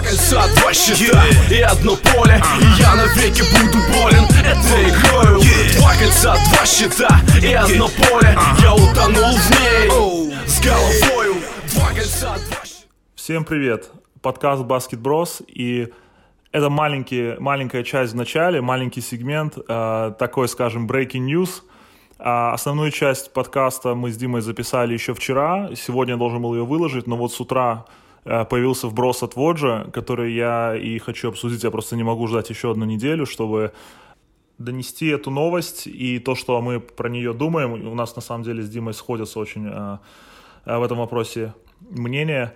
Кольца, два щита и одно поле И я навеки буду болен этой игрою Два кольца, два щита и одно поле Я утонул в ней с головою Два кольца, два Всем привет! Подкаст Basket Bros. И это маленький, маленькая часть в начале, маленький сегмент, э, такой, скажем, breaking news. А основную часть подкаста мы с Димой записали еще вчера. Сегодня я должен был ее выложить, но вот с утра появился вброс от Воджа, который я и хочу обсудить. Я просто не могу ждать еще одну неделю, чтобы донести эту новость и то, что мы про нее думаем. У нас на самом деле с Димой сходятся очень э, э, в этом вопросе мнения.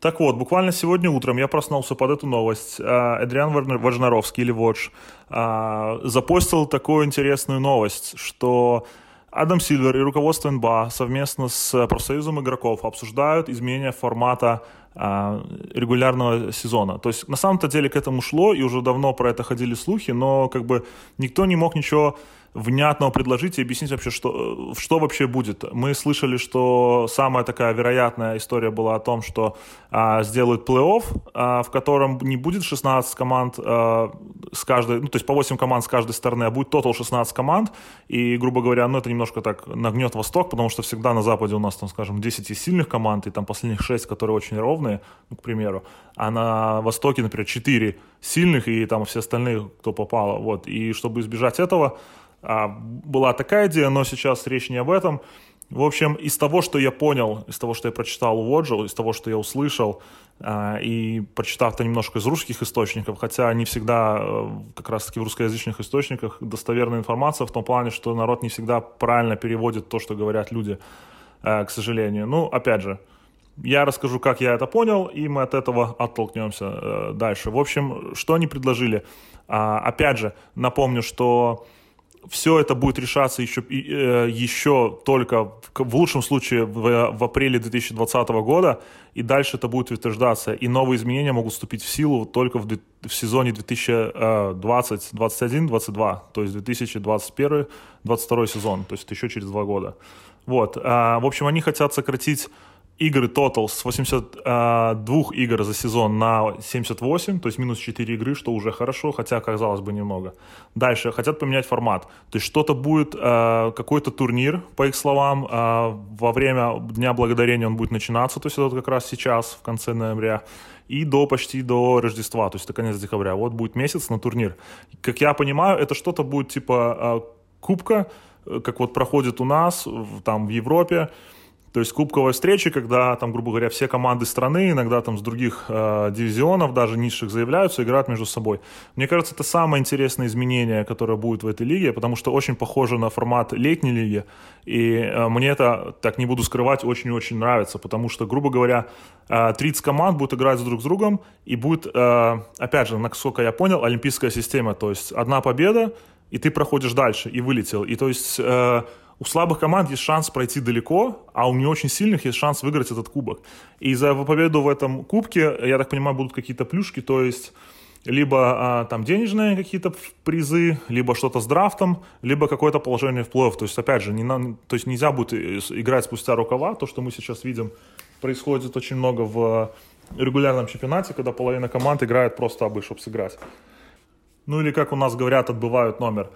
Так вот, буквально сегодня утром я проснулся под эту новость. Эдриан Важнаровский или Водж запостил такую интересную новость, что Адам Сильвер и руководство НБА совместно с профсоюзом игроков обсуждают изменение формата регулярного сезона. То есть на самом-то деле к этому шло, и уже давно про это ходили слухи, но как бы никто не мог ничего внятного предложить и объяснить вообще, что, что вообще будет. Мы слышали, что самая такая вероятная история была о том, что а, сделают плей-офф, а, в котором не будет 16 команд а, с каждой, ну, то есть по 8 команд с каждой стороны, а будет тотал 16 команд, и, грубо говоря, ну, это немножко так нагнет Восток, потому что всегда на Западе у нас, там, скажем, 10 сильных команд, и там последних 6, которые очень ровные, ну, к примеру, а на Востоке, например, 4 сильных, и там все остальные, кто попало, вот, и чтобы избежать этого, а, была такая идея, но сейчас речь не об этом. В общем, из того, что я понял, из того, что я прочитал у Воджел, из того, что я услышал, а, и прочитав-то немножко из русских источников, хотя не всегда э, как раз-таки в русскоязычных источниках достоверная информация в том плане, что народ не всегда правильно переводит то, что говорят люди, э, к сожалению. Ну, опять же, я расскажу, как я это понял, и мы от этого оттолкнемся э, дальше. В общем, что они предложили? А, опять же, напомню, что все это будет решаться еще, э, еще только в лучшем случае в, в апреле 2020 года, и дальше это будет утверждаться. И новые изменения могут вступить в силу только в, в сезоне 2020-2021-2022, то есть 2021-2022 сезон, то есть это еще через два года. Вот. В общем, они хотят сократить игры тотал с 82 а, игр за сезон на 78, то есть минус 4 игры, что уже хорошо, хотя, казалось бы, немного. Дальше, хотят поменять формат. То есть что-то будет, э, какой-то турнир, по их словам, э, во время Дня Благодарения он будет начинаться, то есть это вот как раз сейчас, в конце ноября, и до почти до Рождества, то есть это конец декабря. Вот будет месяц на турнир. Как я понимаю, это что-то будет типа э, кубка, как вот проходит у нас, там в Европе, то есть кубковая встреча, когда там, грубо говоря, все команды страны, иногда там с других э, дивизионов, даже низших, заявляются, играют между собой. Мне кажется, это самое интересное изменение, которое будет в этой лиге, потому что очень похоже на формат летней лиги. И э, мне это, так не буду скрывать, очень-очень нравится, потому что, грубо говоря, э, 30 команд будут играть друг с другом, и будет, э, опять же, насколько я понял, олимпийская система. То есть одна победа, и ты проходишь дальше, и вылетел. И то есть... Э, у слабых команд есть шанс пройти далеко, а у не очень сильных есть шанс выиграть этот кубок. И за победу в этом кубке, я так понимаю, будут какие-то плюшки, то есть либо а, там денежные какие-то призы, либо что-то с драфтом, либо какое-то положение в плей-офф. То есть, опять же, не на, то есть нельзя будет играть спустя рукава. То, что мы сейчас видим, происходит очень много в регулярном чемпионате, когда половина команд играет просто абы, чтобы сыграть. Ну или, как у нас говорят, отбывают номер.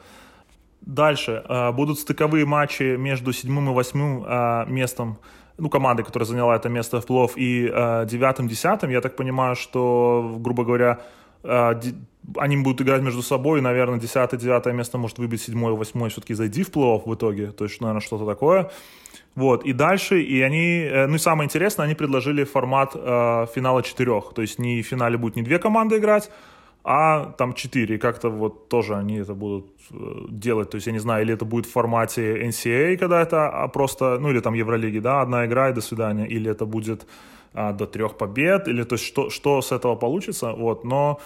Дальше э, будут стыковые матчи между седьмым и восьмым э, местом, ну, команды, которая заняла это место в плов, и э, девятым, десятым. Я так понимаю, что, грубо говоря, они будут играть между собой, и, наверное, десятое, девятое место может выбить седьмое, восьмое, все-таки зайди в плей в итоге, то есть, наверное, что-то такое. Вот, и дальше, и они, ну и самое интересное, они предложили формат э, финала четырех, то есть не в финале будет не две команды играть, а там 4, как-то вот тоже они это будут э, делать, то есть я не знаю, или это будет в формате NCAA, когда это а просто, ну или там Евролиги, да, одна игра и до свидания, или это будет а, до трех побед, или то есть что, что с этого получится, вот, но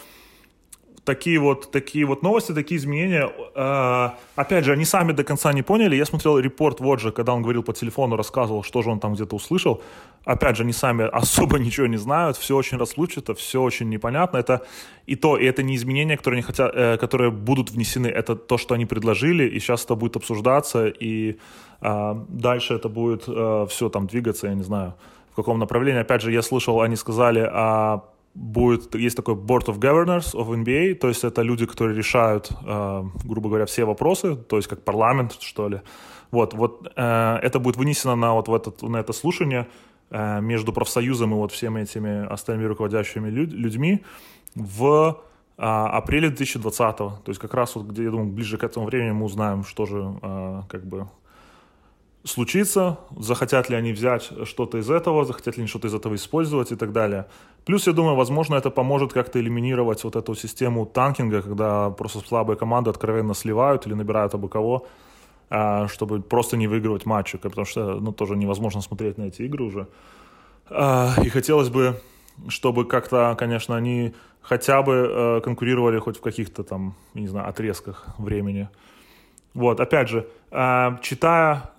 такие вот, такие вот новости, такие изменения. Э, опять же, они сами до конца не поняли. Я смотрел репорт Воджа, когда он говорил по телефону, рассказывал, что же он там где-то услышал. Опять же, они сами особо ничего не знают, все очень расплывчато, все очень непонятно. Это и то, и это не изменения, которые, они хотят, э, которые будут внесены, это то, что они предложили, и сейчас это будет обсуждаться, и э, дальше это будет э, все там двигаться, я не знаю, в каком направлении. Опять же, я слышал, они сказали о будет, есть такой Board of Governors of NBA, то есть это люди, которые решают, э, грубо говоря, все вопросы, то есть как парламент, что ли. Вот, вот э, это будет вынесено на вот в этот, на это слушание э, между профсоюзом и вот всеми этими остальными руководящими люд, людьми в э, апреле 2020 -го. То есть как раз вот где, я думаю, ближе к этому времени мы узнаем, что же как бы случится, захотят ли они взять что-то из этого, захотят ли они что-то из этого использовать и так далее. Плюс, я думаю, возможно, это поможет как-то элиминировать вот эту систему танкинга, когда просто слабые команды откровенно сливают или набирают абы кого, а, чтобы просто не выигрывать матчи, потому что ну, тоже невозможно смотреть на эти игры уже. А, и хотелось бы, чтобы как-то, конечно, они хотя бы э, конкурировали хоть в каких-то там, не знаю, отрезках времени. Вот, опять же, а, читая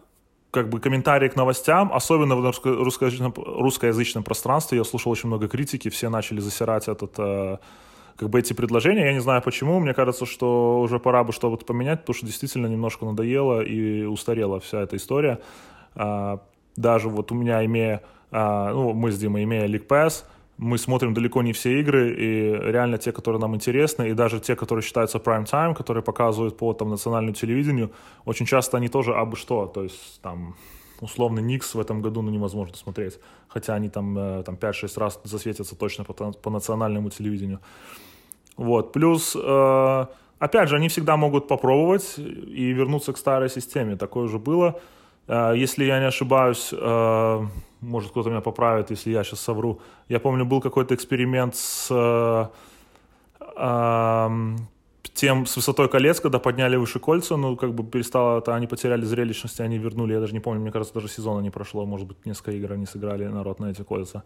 как бы комментарии к новостям, особенно в русскоязычном, русскоязычном пространстве, я слушал очень много критики, все начали засирать этот, э, как бы эти предложения. Я не знаю почему, мне кажется, что уже пора бы что-то поменять, потому что действительно немножко надоело и устарела вся эта история. А, даже вот у меня, имея, а, ну, мы с Димой, имея League мы смотрим далеко не все игры, и реально те, которые нам интересны, и даже те, которые считаются prime time, которые показывают по там, национальному телевидению, очень часто они тоже абы что, то есть там условно Никс в этом году ну, невозможно смотреть, хотя они там, э, там 5-6 раз засветятся точно по, по национальному телевидению. Вот, плюс, э, опять же, они всегда могут попробовать и вернуться к старой системе, такое уже было, Э, если я не ошибаюсь, э, может кто-то меня поправит, если я сейчас совру. Я помню, был какой-то эксперимент с э, тем с высотой колец, когда подняли выше кольца, ну, как бы перестало, это они потеряли зрелищность, они вернули, я даже не помню, мне кажется, даже сезона не прошло, может быть, несколько игр они сыграли народ на эти кольца.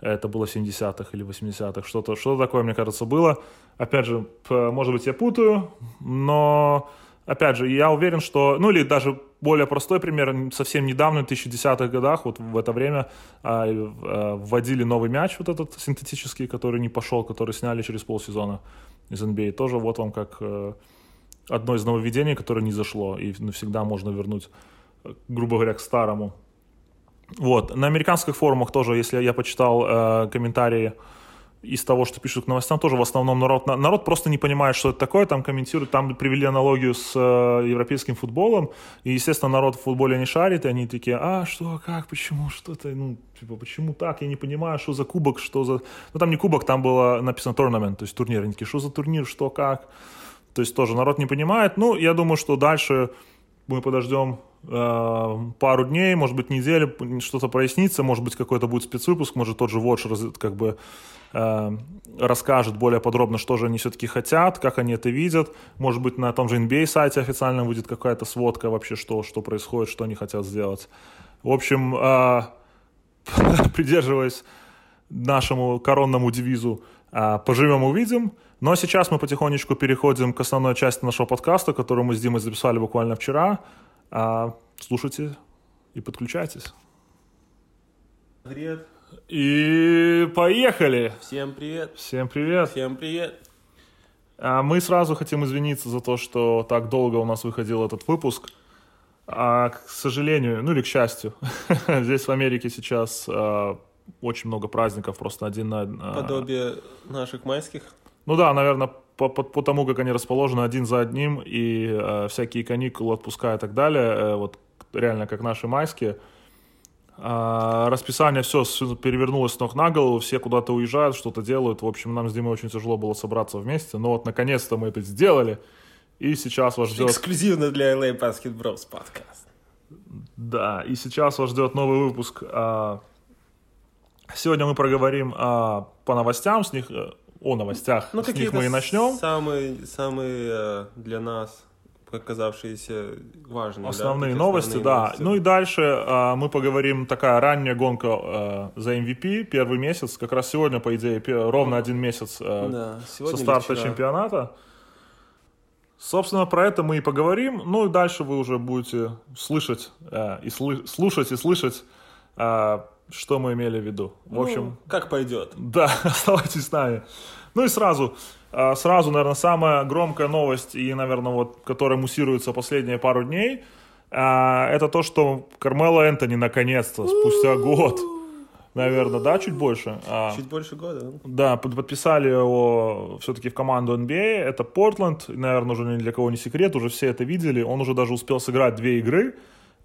Это было в 70-х или 80-х, что-то что такое, мне кажется, было. Опять же, может быть, я путаю, но опять же, я уверен, что, ну или даже более простой пример, совсем недавно, в 2010-х годах, вот в это время а, а, вводили новый мяч, вот этот синтетический, который не пошел, который сняли через полсезона из NBA. Тоже вот вам как э, одно из нововведений, которое не зашло, и навсегда можно вернуть, грубо говоря, к старому. Вот, на американских форумах тоже, если я почитал э, комментарии, из того, что пишут к новостям, тоже в основном народ, народ просто не понимает, что это такое, там комментируют, там привели аналогию с э, европейским футболом, и, естественно, народ в футболе не шарит, и они такие, а, что, как, почему, что-то, ну, типа, почему так, я не понимаю, что за кубок, что за... Ну, там не кубок, там было написано tournament, то есть турнир, они такие, что за турнир, что, как, то есть тоже народ не понимает, ну, я думаю, что дальше мы подождем пару дней, может быть, неделю, что-то прояснится, может быть, какой-то будет спецвыпуск, может, тот же Watch как бы э, расскажет более подробно, что же они все-таки хотят, как они это видят. Может быть, на том же NBA сайте официально выйдет какая-то сводка вообще, что, что происходит, что они хотят сделать. В общем, э, придерживаясь нашему коронному девизу э, «Поживем, увидим», но сейчас мы потихонечку переходим к основной части нашего подкаста, которую мы с Димой записали буквально вчера. А, слушайте и подключайтесь. Привет. И поехали! Всем привет! Всем привет! Всем привет! А мы сразу хотим извиниться за то, что так долго у нас выходил этот выпуск. А, к сожалению, ну или к счастью, здесь в Америке сейчас а, очень много праздников, просто один на... А, Подобие наших майских? Ну да, наверное, по, по, по тому, как они расположены один за одним, и э, всякие каникулы, отпуска и так далее, э, вот реально как наши майские, э, расписание все перевернулось с ног на голову, все куда-то уезжают, что-то делают, в общем, нам с Димой очень тяжело было собраться вместе, но вот наконец-то мы это сделали, и сейчас вас ждет... Эксклюзивно для LA Basket Bros подкаст. Да, и сейчас вас ждет новый выпуск. А, сегодня мы проговорим а, по новостям, с них э, о новостях. Ну, С них мы и начнем. Самые, самые э, для нас оказавшиеся важными. Основные да, новости, основные да. Новости. Ну и дальше э, мы поговорим, такая ранняя гонка э, за MVP, первый месяц, как раз сегодня, по идее, ровно один месяц э, да, со старта чемпионата. Собственно, про это мы и поговорим. Ну и дальше вы уже будете слышать э, и сл- слушать и слышать э, что мы имели в виду. В ну, общем, как пойдет. Да, оставайтесь с нами. Ну и сразу, а, сразу, наверное, самая громкая новость, и, наверное, вот, которая муссируется последние пару дней, а, это то, что Кармела Энтони наконец-то, спустя год, наверное, да, чуть больше. А, Чуть больше года. Да, под- подписали его все-таки в команду NBA. Это Портленд, наверное, уже ни для кого не секрет, уже все это видели. Он уже даже успел сыграть две игры.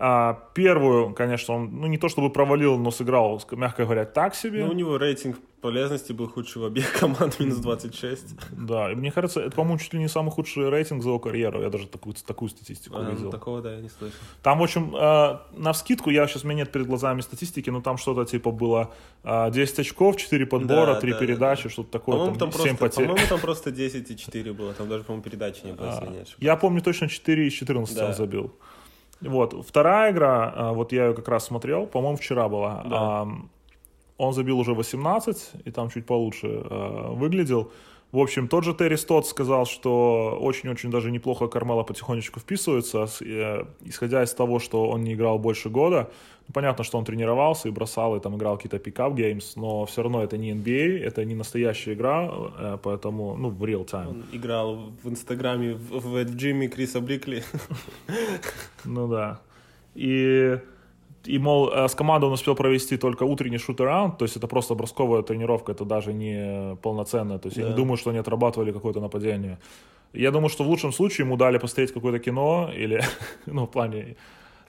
А, первую, конечно, он, ну, не то чтобы провалил, но сыграл, мягко говоря, так себе. Ну, у него рейтинг полезности был худший в обеих команд, минус 26. Да, и мне кажется, это, по-моему, чуть ли не самый худший рейтинг за его карьеру. Я даже такую, такую статистику А, ну, видел. такого, да, я не слышал. Там, в общем, э, на вскидку, я сейчас, у меня нет перед глазами статистики, но там что-то типа было э, 10 очков, 4 подбора, Да, 3 да, передачи, что-то такое, По-моему, там, там 7 просто, по-моему, там просто 10 и 4 было. Там даже, по-моему, передачи не было, если я помню точно 4 из 14 Да. он забил. Вот. Вторая игра, а, вот я ее как раз смотрел, по-моему, вчера была. Да. Ам, Он забил уже 18, и там чуть получше а, выглядел. В общем, тот же Терри Стот сказал, что очень-очень даже неплохо Кармела потихонечку вписывается, э, исходя из того, что он не играл больше года. Ну, понятно, что он тренировался и бросал, и там играл какие-то пикап геймс, но все равно это не NBA, это не настоящая игра, э, поэтому, ну, в real time. Он играл в Инстаграме в, в, в джиме Криса Брикли. Ну да. И, и мол, э, с командой он успел провести только утренний шут-раунд, то есть это просто бросковая тренировка, это даже не полноценная. То есть я Да. не думаю, что они отрабатывали какое-то нападение. Я думаю, что в лучшем случае ему дали посмотреть какое-то кино или, ну, в плане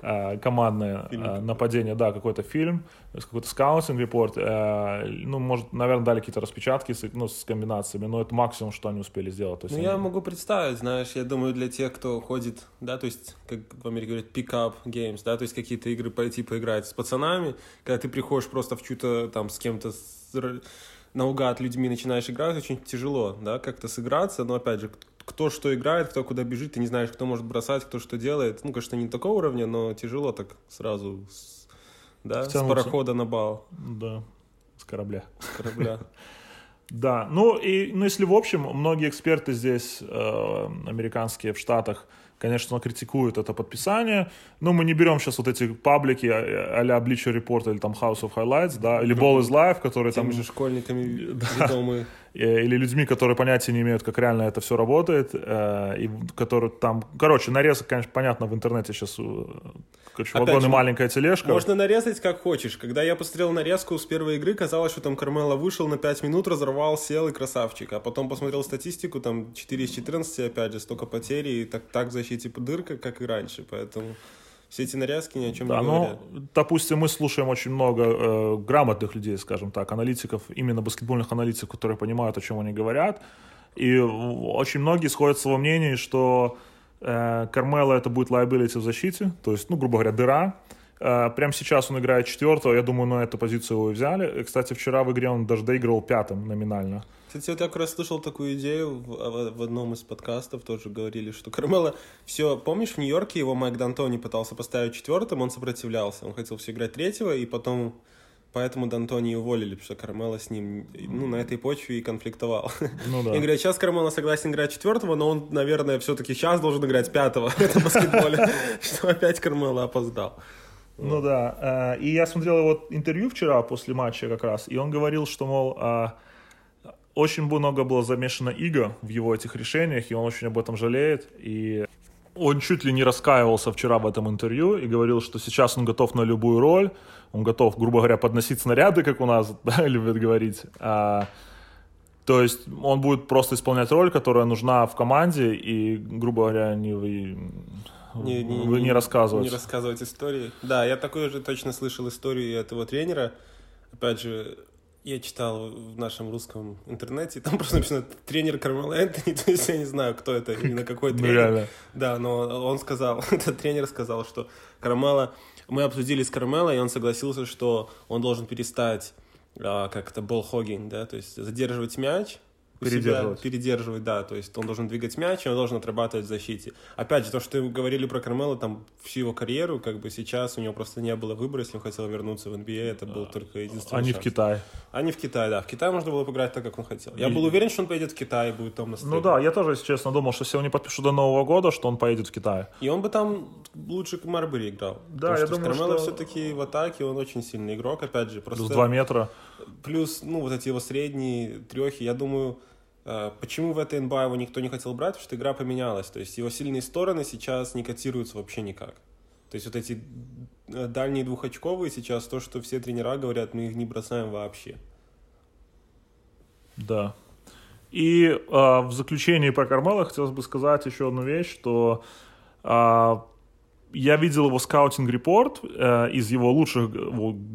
командное Фильм э, какой-то. нападение, да, какой-то фильм, какой-то скаутинг репорт, э, ну, может, наверное, дали какие-то распечатки с, ну, с комбинациями, но это максимум, что они успели сделать. То есть Ну, они- я могу представить, знаешь, я думаю, для тех, кто ходит, да, то есть, как в Америке говорят, pick-up games, да, то есть какие-то игры пойти поиграть с пацанами, когда ты приходишь просто в чью-то там с кем-то с наугад людьми начинаешь играть, очень тяжело, да, как-то сыграться, но, опять же, кто что играет, кто куда бежит, ты не знаешь, кто может бросать, кто что делает, ну, конечно, не такого уровня, но тяжело так сразу, с- да, с парохода на бал, Да, с корабля. с корабля. Да, ну и ну, если в общем, многие эксперты здесь, э, американские в Штатах, конечно, критикуют это подписание. Но мы не берем сейчас вот эти паблики а- а-ля Bleacher Report или там House of Highlights, да, или Ball is Life, которые там же школьниками ведомые. Э, или людьми, которые понятия не имеют, как реально это все работает, э, и которые там, короче, нарезок, конечно, понятно, в интернете сейчас короче, Опять вагон и же, маленькая тележка. Можно нарезать как хочешь. Когда я посмотрел нарезку с первой игры, казалось, что там Кармело вышел на 5 минут, разорвал, сел и красавчик. А потом посмотрел статистику, там 4 из 14, опять же, столько потерь, и так, так в защите дырка, как и раньше. Поэтому все эти нарезки ни о чем Да, не но, говорят. допустим, мы слушаем очень много э, грамотных людей, скажем так, аналитиков, именно баскетбольных аналитиков, которые понимают, о чем они говорят. И очень многие сходятся во мнении, что э, Кармело это будет liability в защите, то есть, ну, грубо говоря, дыра. Э, прямо сейчас он играет четвертого, я думаю, на эту позицию его и взяли. Кстати, вчера в игре он даже доигрывал пятым номинально. Кстати, вот я как раз слышал такую идею в, в- в одном из подкастов, тоже говорили, что Кармело все, помнишь, в Нью-Йорке его Майк Д'Антони пытался поставить четвертым, он сопротивлялся, он хотел все играть третьего, и потом поэтому Д'Антони уволили, потому что Кармело с ним, ну, на этой почве и конфликтовал. Ну да. И говорят, сейчас Кармело согласен играть четвертого, но он, наверное, все-таки сейчас должен играть пятого в этом баскетболе, что опять Кармело опоздал. Ну да, э, и я смотрел его интервью вчера после матча как раз, и он говорил, что, мол, а, очень много было замешано иго в его этих решениях, и он очень об этом жалеет, и он чуть ли не раскаивался вчера в этом интервью и говорил, что сейчас он готов на любую роль, он готов, грубо говоря, подносить снаряды, как у нас да, любят говорить, А, то есть он будет просто исполнять роль, которая нужна в команде, и, грубо говоря, не вы не, не, вы не рассказывать. Не рассказывать истории. Да, я такой же точно слышал историю этого тренера. Опять же, я читал в нашем русском интернете, там просто написано тренер Кармела Энтони, то есть я не знаю, кто это, именно какой Ну, тренер. Да, но он сказал, этот тренер сказал, что Кармела, мы обсудили с Кармело, и он согласился, что он должен перестать а, как это, болхогинг, да, то есть задерживать мяч, у себя, Передерживать. передерживать, да, то есть он должен двигать мяч, и он должен отрабатывать в защите. Опять же, то, что говорили про Кармела, там, всю его карьеру, как бы сейчас у него просто не было выбора, если он хотел вернуться в NBA, это был только единственный а не в. Китае. А не в Китае, да. В Китае можно было поиграть так, как он хотел. Я был уверен, что он поедет в Китай и будет там на Ну да, я тоже, если честно, думал, что если он не подпишут до Нового года, что он поедет в Китай. И он бы там лучше к Марбери играл. Да, Потому я что думаю, Кармело что- все-таки в атаке, он очень сильный игрок, опять же. Просто Плюс 2 метра. Плюс, ну, вот эти его средние трехи, я думаю, почему в этой НБА его никто не хотел брать, потому что игра поменялась. То есть его сильные стороны сейчас не котируются вообще никак. То есть вот эти э, дальние двухочковые сейчас, то, что все тренера говорят, мы их не бросаем вообще. Да. И э, в заключении про Кармела хотелось бы сказать еще одну вещь, что э, я видел его скаутинг-репорт э, из его лучших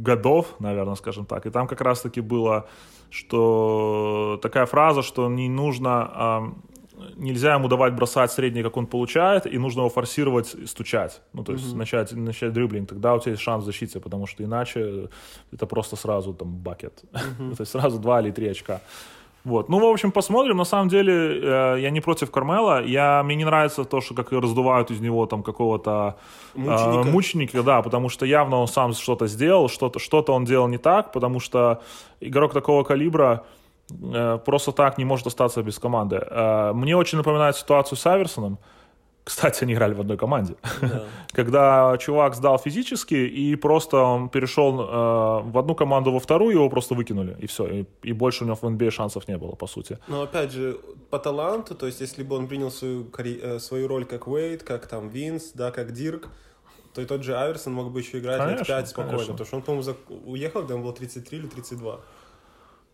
годов, наверное, скажем так, и там как раз-таки было, что такая фраза, что не нужно, э, нельзя ему давать бросать средний, как он получает, и нужно его форсировать и стучать, ну, то есть mm-hmm. начать, начать дриблинг, тогда у тебя есть шанс в защите, потому что иначе это просто сразу там бакет, mm-hmm. то есть сразу два или три очка. Вот. Ну, в общем, посмотрим. На самом деле, э, я не против Кармела. Я, мне не нравится то, что как раздувают из него там какого-то мученика. Э, мученика, да, потому что явно он сам что-то сделал, что-то, что-то он делал не так, потому что игрок такого калибра э, просто так не может остаться без команды. Э, мне очень напоминает ситуацию с Аверсоном. Кстати, они играли в одной команде. Да. Когда чувак сдал физически, и просто он перешел э, в одну команду во вторую, его просто выкинули, и все. И, и больше у него в NBA шансов не было, по сути. Но опять же, по таланту, то есть если бы он принял свою, э, свою роль как Уэйд, как там Винс, да, как Дирк, то и тот же Аверсон мог бы еще играть конечно, лет 5 спокойно. Конечно. Потому что он, по-моему, уехал, когда ему было 33 или 32.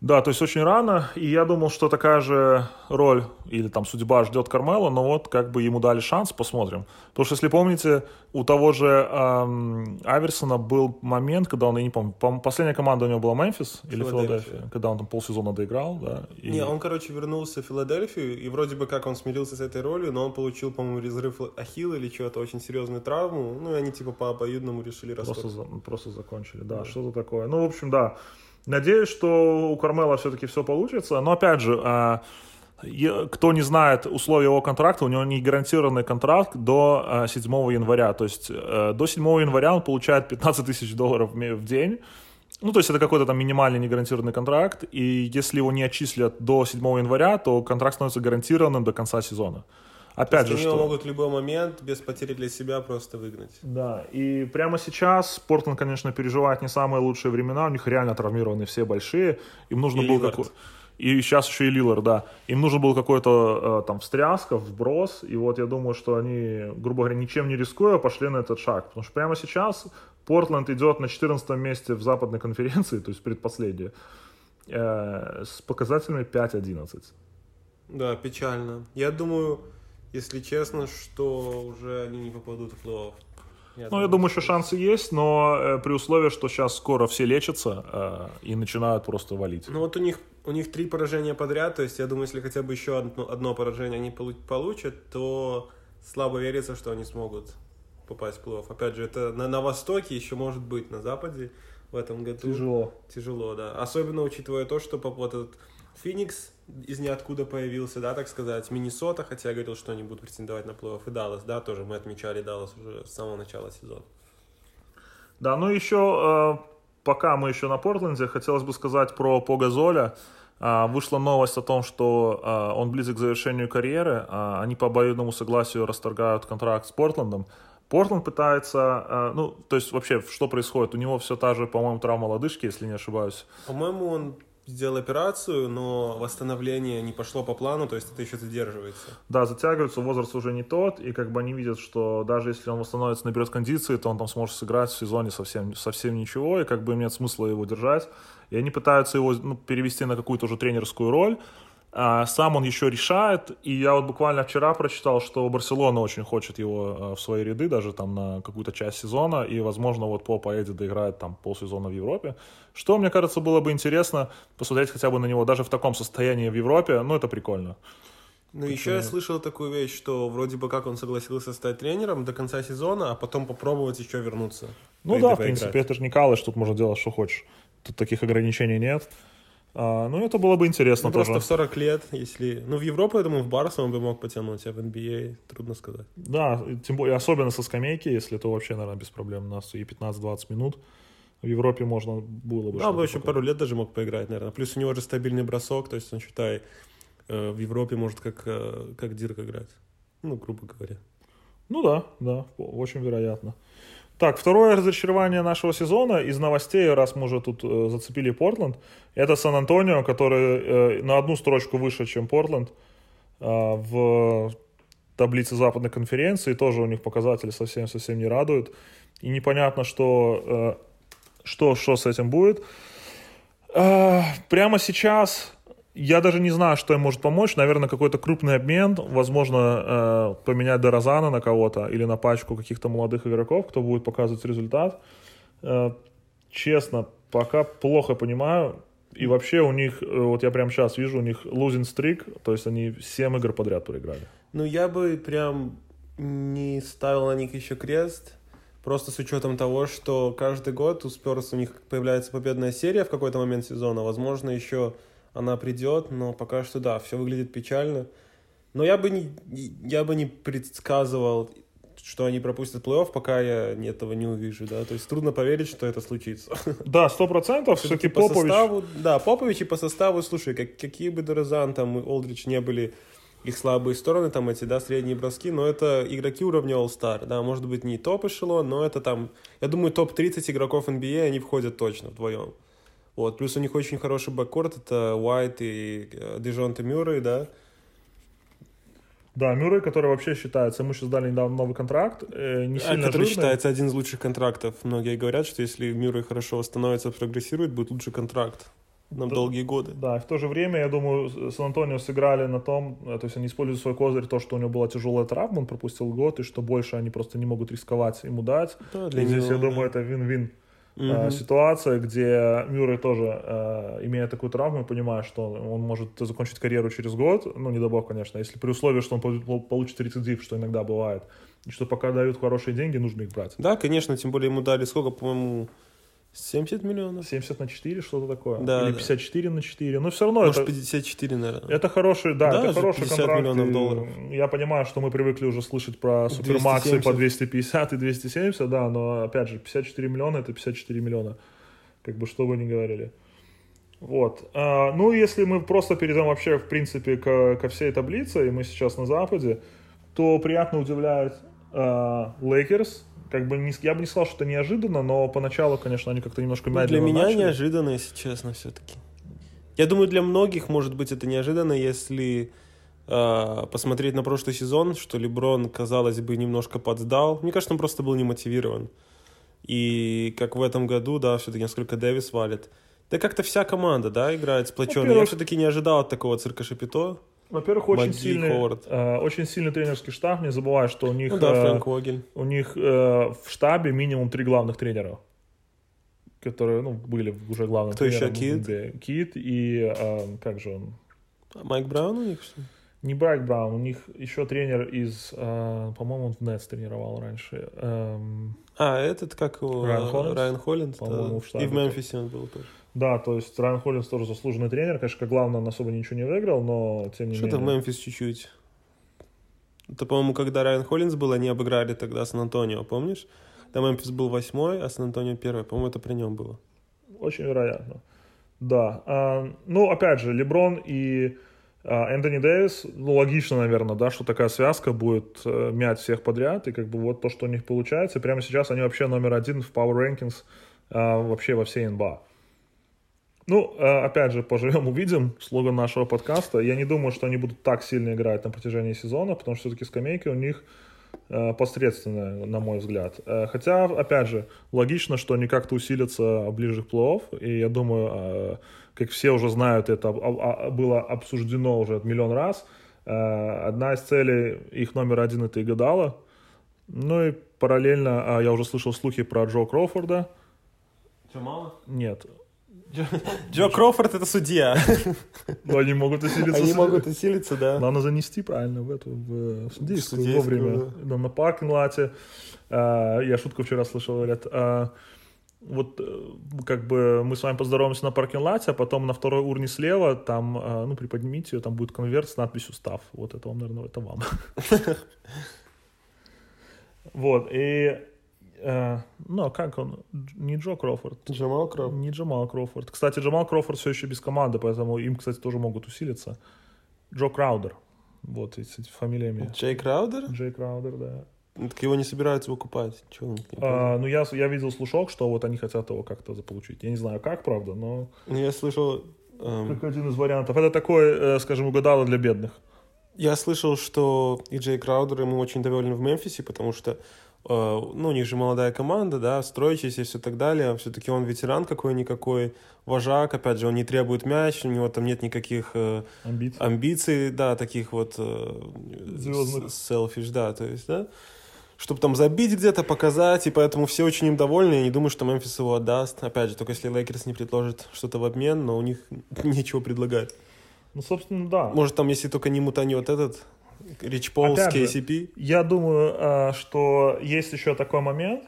Да, то есть очень рано, и я думал, что такая же роль или там судьба ждет Кармела, но вот как бы ему дали шанс, посмотрим. Потому что, если помните, у того же эм, Аверсона был момент, когда он, я не помню, последняя команда у него была Мемфис или Филадельфия, когда он там полсезона доиграл, да. И... Не, он, короче, вернулся в Филадельфию, и вроде бы как он смирился с этой ролью, но он получил, по-моему, разрыв ахилла или что-то, очень серьезную травму, ну и они типа по обоюдному решили расстаться. Просто, просто закончили, да, да, что-то такое. Ну, в общем, да. Надеюсь, что у Кармела все-таки все получится. Но опять же, а, кто не знает условия его контракта, у него не гарантированный контракт до 7 а, января. То есть э, до 7 января он получает 15 тысяч долларов в день. Ну, то есть это какой-то там минимальный негарантированный контракт, и если его не отчислят до 7 января, то контракт становится гарантированным до конца сезона. Опять же, что... могут в любой момент без потери для себя просто выгнать. Да, и прямо сейчас Портленд, конечно, переживает не самые лучшие времена, у них реально травмированы все большие, им нужно и было какой и сейчас еще и Лилар, да. Им нужен был какой-то э, там встряска, вброс, и вот я думаю, что они, грубо говоря, ничем не рискуя, пошли на этот шаг. Потому что прямо сейчас Портленд идет на 14 месте в западной конференции, то есть предпоследнее, э, с показателями 5-11. Да, печально. Я думаю, если честно, что уже они не попадут в плей-офф. Я ну, думаю, я думаю, что шансы есть, но э, при условии, что сейчас скоро все лечатся э, и начинают просто валить. Ну вот у них у них три поражения подряд, то есть я думаю, если хотя бы еще одно, одно поражение они получат, то слабо верится, что они смогут попасть в плей-офф. Опять же, это на, на Востоке еще может быть, на Западе в этом году. Тяжело. Тяжело, да. Особенно учитывая то, что вот этот Феникс из ниоткуда появился, да, так сказать, Миннесота, хотя я говорил, что они будут претендовать на плей-офф, и Даллас, да, тоже мы отмечали Даллас уже с самого начала сезона. Да, ну еще, э, пока мы еще на Портленде, хотелось бы сказать про Погазоля. Э, вышла новость о том, что э, он близок к завершению карьеры, они по обоюдному согласию расторгают контракт с Портлендом. Портленд пытается, ну, то есть вообще, что происходит? У него все та же, по-моему, травма лодыжки, если не ошибаюсь. По-моему, он сделал операцию, но восстановление не пошло по плану, то есть это еще задерживается. Да, затягивается, возраст уже не тот, и как бы они видят, что даже если он восстановится, наберет кондиции, то он там сможет сыграть в сезоне совсем, совсем ничего, и как бы им нет смысла его держать. И они пытаются его ну, перевести на какую-то уже тренерскую роль, а сам он еще решает, и я вот буквально вчера прочитал, что Барселона очень хочет его а, в свои ряды, даже там на какую-то часть сезона, и, возможно, вот по поедет доиграет там полсезона в Европе. Что, мне кажется, было бы интересно посмотреть хотя бы на него даже в таком состоянии в Европе, ну, это прикольно. Ну, еще я слышал такую вещь, что вроде бы как он согласился стать тренером до конца сезона, а потом попробовать еще вернуться. Ну да, в принципе, это же не Калыш, тут можно делать, что хочешь. Тут таких ограничений нет. А, ну, это было бы интересно ну, тоже. Просто в 40 лет, если... Ну, в Европу, я думаю, в Барса он бы мог потянуть, а в NBA трудно сказать. Да, тем более, особенно со скамейки, если то вообще, наверное, без проблем. У нас и 15-20 минут. В Европе можно было бы... Да, бы еще пару лет даже мог поиграть, наверное. Плюс у него же стабильный бросок, то есть он, считай, э, в Европе может как, э, как Дирк играть. Ну, грубо говоря. Ну да, да, очень вероятно. Так, второе разочарование нашего сезона из новостей, раз мы уже тут э, зацепили Портленд, это Сан-Антонио, который э, на одну строчку выше, чем Портленд, э, в таблице западной конференции, тоже у них показатели совсем-совсем не радуют. И непонятно, что, э, что, что с этим будет. Э, прямо сейчас я даже не знаю, что им может помочь. Наверное, какой-то крупный обмен. Возможно, э, поменять Дорозана на кого-то или на пачку каких-то молодых игроков, кто будет показывать результат. Честно, пока плохо понимаю. И вообще у них, вот я прямо сейчас вижу, у них losing streak, то есть они 7 игр подряд проиграли. Ну, я бы прям не ставил на них еще крест. Просто с учетом того, что каждый год у Спёрс у них появляется победная серия в какой-то момент сезона. Возможно, еще она придет, но пока что да, все выглядит печально. Но я бы не, я бы не предсказывал, что они пропустят плей-офф, пока я этого не увижу, да. То есть трудно поверить, что это случится. Да, сто процентов. Все-таки по Попович... составу, да, Попович и по составу, слушай, как, какие бы Дорозан там и Олдрич не были их слабые стороны, там эти, да, средние броски, но это игроки уровня All-Star, да, может быть, не топ-эшелон, но это там, я думаю, топ-30 игроков NBA, они входят точно вдвоем. Вот, плюс у них очень хороший бэккорд, это Уайт и э, Дежонте Мюррей, да. Да, Мюррей, который вообще считается, мы сейчас дали недавно новый контракт, э, не а, сильно Который жирный. считается один из лучших контрактов. Многие говорят, что если Мюррей хорошо восстановится, прогрессирует, будет лучший контракт на да, долгие годы. Да, и в то же время, я думаю, Сан-Антонио сыграли на том, э, то есть они используют свой козырь, то, что у него была тяжелая травма, он пропустил год, и что больше они просто не могут рисковать ему дать. Да, для и здесь, него, я думаю, это вин-вин. Угу. ситуация, где Мюррей тоже, э, имея такую травму, понимает, что он может закончить карьеру через год, ну, не дай бог, конечно, если при условии, что он получит рецидив, что иногда бывает, и что пока дают хорошие деньги, нужно их брать. Да, конечно, тем более ему дали сколько, по-моему, 70 миллионов? 70 на 4, что-то такое. Да, Или 54 да. на 4. Ну, все равно Может, это... 54, наверное. Это хороший, да, да это хороший 50 контракт. миллионов долларов. Я понимаю, что мы привыкли уже слышать про супермаксы по 250 и 270, да, но, опять же, 54 миллиона — это 54 миллиона. Как бы, что вы ни говорили. Вот. А, ну, если мы просто перейдем вообще, в принципе, к, ко всей таблице, и мы сейчас на Западе, то приятно удивляет Лейкерс, как бы не, я бы не сказал, что это неожиданно, но поначалу, конечно, они как-то немножко ну, медленно Для меня начали. неожиданно, если честно, все-таки. Я думаю, для многих, может быть, это неожиданно, если э, посмотреть на прошлый сезон, что Леброн, казалось бы, немножко подсдал. Мне кажется, он просто был не мотивирован. И как в этом году, да, все-таки несколько Дэвис валит. Да как-то вся команда, да, играет сплоченно. Я все-таки не ожидал от такого цирка Шапито. Во-первых, очень сильный, э, очень сильный тренерский штаб. Не забывай, что у них, ну, да, Фрэнк Вогель. у них э, в штабе минимум три главных тренера, которые ну, были уже главными Кто тренером. еще? Кит? Кит и э, как же он? Майк Браун у них что Не Майк Браун, у них еще тренер из, э, по-моему, он в Нетс тренировал раньше. Эм... А, этот как его? Райан Холлинс? Райан Холлинс, по-моему, да. в штабе. И в Мемфисе он был тоже. Да, то есть Райан Холлинс тоже заслуженный тренер. Конечно, как главное, он особо ничего не выиграл, но тем не Что-то менее. в Мемфис чуть-чуть. Это, по-моему, когда Райан Холлинс был, они обыграли тогда Сан-Антонио, помнишь? Да, Мемфис был восьмой, а Сан-Антонио первый. По-моему, это при нем было. Очень вероятно. Да. А, ну, опять же, Леброн и а, Энтони Дэвис, ну, логично, наверное, да, что такая связка будет э, мять всех подряд, и как бы вот то, что у них получается. И прямо сейчас они вообще номер один в Power Rankings а, вообще во всей НБА. Ну, э, опять же, поживем, увидим. Слоган нашего подкаста. Я не думаю, что они будут так сильно играть на протяжении сезона, потому что все-таки скамейки у них э, посредственные, на мой взгляд. Э, хотя, опять же, логично, что они как-то усилятся ближе к плей-офф. И я думаю, как все уже знают, это было обсуждено уже миллион раз. Одна из целей их номер один — это Игадала. Ну и параллельно я уже слышал слухи про Джо Кроуфорда. Джамала? Нет. Джо, Джо Кроуфорд это судья. Ну, они могут усилиться. Они могут усилиться, да. Надо занести правильно в эту, в судейскую, в вовремя. Да. На паркинг-лате. А, я шутку вчера слышал, говорят, а, вот э, как бы мы с вами поздороваемся на паркинг-лате, а потом на второй урне слева, там, а, ну, приподнимите ее, там будет конверт с надписью «Став». Вот это вам, наверное, это вам. Вот, и Э, ну, а как он? Не Джо Кроуфорд. Джамал Кроуфорд. Не Джамал Кроуфорд. Кстати, Джамал Кроуфорд все еще без команды, поэтому им, кстати, тоже могут усилиться. Джо Краудер. Вот эти фамилиями. Джей Краудер? Джей Краудер, да. Ну, так его не собираются выкупать. Чего а, ну, я, я видел слушок, что вот они хотят его как-то заполучить. Я не знаю, как, правда, но... Ну, я слышал... Эм... Как один из вариантов. Это такой, э, скажем, угадало для бедных. Я слышал, что и Джей Краудер ему очень доволен в Мемфисе, потому что э, ну, у них же молодая команда, да, строящаяся и все так далее. Все-таки он ветеран какой-никакой, вожак, опять же, он не требует мяч, у него там нет никаких э, Амбиций. амбиций, да, таких вот э, Звездных. selfish, да, то есть, да, чтобы там забить где-то, показать, и поэтому все очень им довольны, я не думаю, что Мемфис его отдаст, опять же, только если Лейкерс не предложит что-то в обмен, но у них нечего предлагать. Ну, собственно, да. Может, там, если только не мутанет этот Рич Пол с KCP. Я думаю, а, что есть еще такой момент,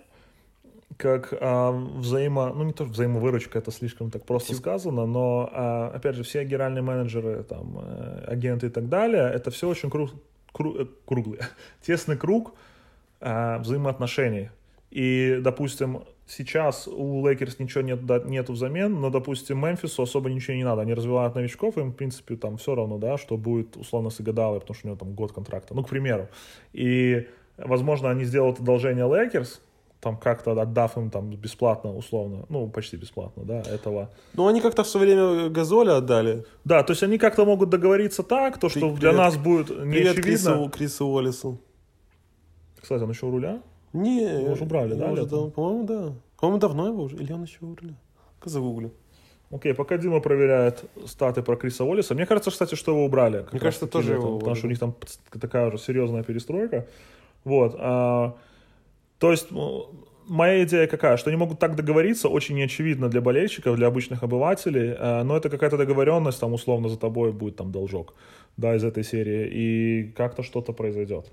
как а, взаимо... Ну, не то, что взаимовыручка, это слишком так просто Тип- сказано, но, а, опять же, все генеральные менеджеры, там, э, агенты и так далее, это все очень кру... кру- э, круглый, тесный круг а, взаимоотношений. И, допустим, сейчас у Лейкерс ничего нет, да- нету взамен, но, допустим, Мемфису особо ничего не надо. Они развивают новичков, им, в принципе, там все равно, да, что будет условно с Игадалой, потому что у него там год контракта. Ну, к примеру. И, возможно, они сделают одолжение Лейкерс, там как-то отдав им там бесплатно, условно, ну, почти бесплатно, да, этого. Ну, они как-то в свое время Газоля отдали. Да, то есть они как-то могут договориться так, то, что Привет. для нас будет Привет неочевидно. Крису, Крису Уоллесу. Кстати, он еще у руля? Не, Его уже убрали, да, уже дав- По-моему, да. По-моему, давно его уже. Или он еще у руля? Загуглю. Окей, пока Дима проверяет статы про Криса Уоллиса, мне кажется, кстати, что его убрали. Мне кажется, тоже его Потому что у них там такая уже серьезная перестройка. Вот. а, то есть, ну, моя идея какая? Что они могут так договориться, очень неочевидно для болельщиков, для обычных обывателей, а, но это какая-то договоренность, там, условно, за тобой будет там должок, да, из этой серии, и как-то что-то произойдет.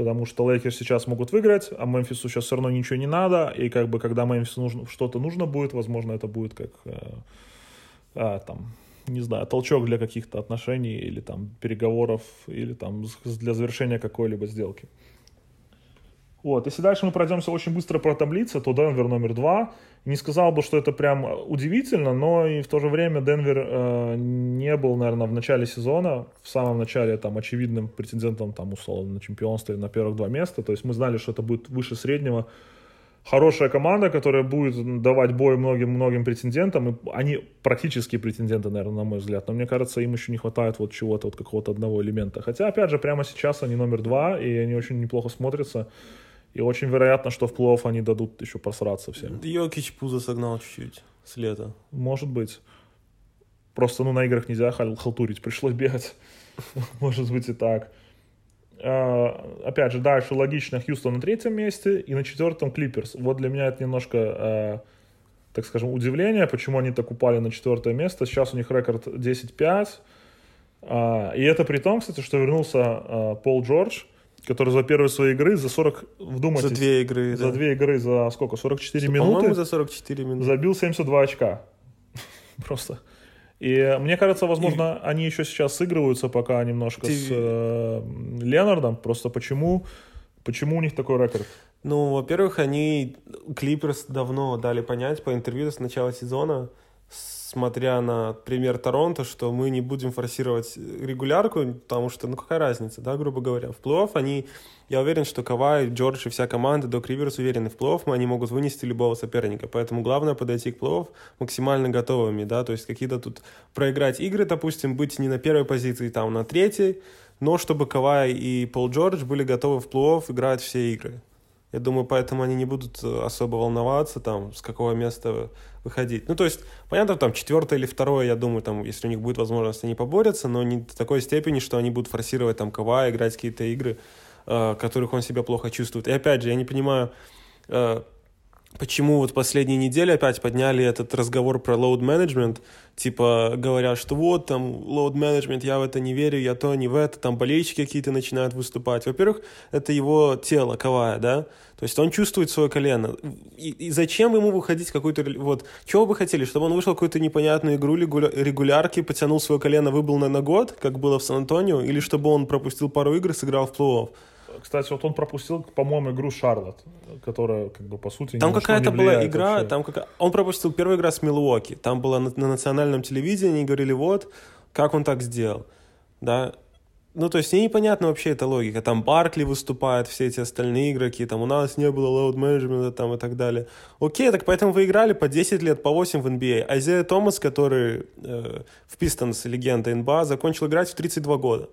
Потому что Лейкерс сейчас могут выиграть, а Мемфису сейчас все равно ничего не надо, и как бы когда Мемфису нужно, что-то нужно будет, возможно, это будет как э, а, там, не знаю, толчок для каких-то отношений или там переговоров, или там для завершения какой-либо сделки. Вот, если дальше мы пройдемся очень быстро по таблице, то Денвер номер два. Не сказал бы, что это прям удивительно, но и в то же время Денвер э, не был, наверное, в начале сезона, в самом начале там очевидным претендентом там условно на чемпионство и на первых два места. То есть мы знали, что это будет выше среднего хорошая команда, которая будет давать бой многим-многим претендентам. И они практически претенденты, наверное, на мой взгляд. Но мне кажется, им еще не хватает вот чего-то, вот какого-то одного элемента. Хотя, опять же, прямо сейчас они номер два, и они очень неплохо смотрятся. И очень вероятно, что в плей-офф они дадут еще просраться всем. Йокич пузо согнал чуть-чуть с лета. Может быть. Просто, ну, на играх нельзя хал- халтурить, пришлось бегать. Может быть и так. А, Опять же, дальше логично Хьюстон на третьем месте и на четвертом Клиперс. Вот для меня это немножко, а, так скажем, удивление, почему они так упали на четвертое место. Сейчас у них рекорд 10-5. А, И это при том, кстати, что вернулся Пол Джордж, который за первые свои игры за 40, вдумайтесь, За две игры, за да. две игры за сколько? 44 По-моему, минуты за 44 минуты. забил 72 очка. Просто. И мне кажется, возможно, они еще сейчас сыгрываются пока немножко Ты- с э, Ленардом. Просто почему, почему у них такой рекорд? Ну, во-первых, они Клиперс давно дали понять по интервью с начала сезона, смотря на пример Торонто, что мы не будем форсировать регулярку, потому что, ну, какая разница, да, грубо говоря. В плей-офф они, я уверен, что Кавай, Джордж и вся команда, Док Риверс уверены, в плей-офф они могут вынести любого соперника, поэтому главное подойти к плей-офф максимально готовыми, да, то есть какие-то тут проиграть игры, допустим, быть не на первой позиции, там, на третьей, но чтобы Кавай и Пол Джордж были готовы в плей-офф играть все игры. Я думаю, поэтому они не будут э, особо волноваться, там, с какого места выходить. Ну, то есть, понятно, там, четвертое или второе, я думаю, там, если у них будет возможность, они поборются, но не до такой степени, что они будут форсировать, там, Кава, играть какие-то игры, э, которых он себя плохо чувствует. И опять же, я не понимаю, э, почему вот последние недели опять подняли этот разговор про load management, типа говорят, что вот там load management, я в это не верю, я то, не в это, там болельщики какие-то начинают выступать. Во-первых, это его тело, Кавая, да, то есть он чувствует свое колено. И, и зачем ему выходить какой-то... Вот, чего вы хотели? Чтобы он вышел в какую-то непонятную игру регуля- регулярки, потянул свое колено, выбыл на, на год, как было в Сан-Антонио, или чтобы он пропустил пару игр и сыграл в плей-офф? Кстати, вот он пропустил, по-моему, игру Шарлотт, которая, как бы, по сути, Там какая-то была игра, вообще. там какая... он пропустил первую игру с Милуоки. Там было на, на национальном телевидении, и говорили, вот, как он так сделал. Да. Ну, то есть, мне непонятна вообще эта логика. Там Баркли выступает, все эти остальные игроки, там у нас не было load менеджмента там и так далее. Окей, так поэтому вы играли по 10 лет, по 8 в NBA. Айзея Томас, который э, в Пистонс, легенда НБА, закончил играть в 32 года.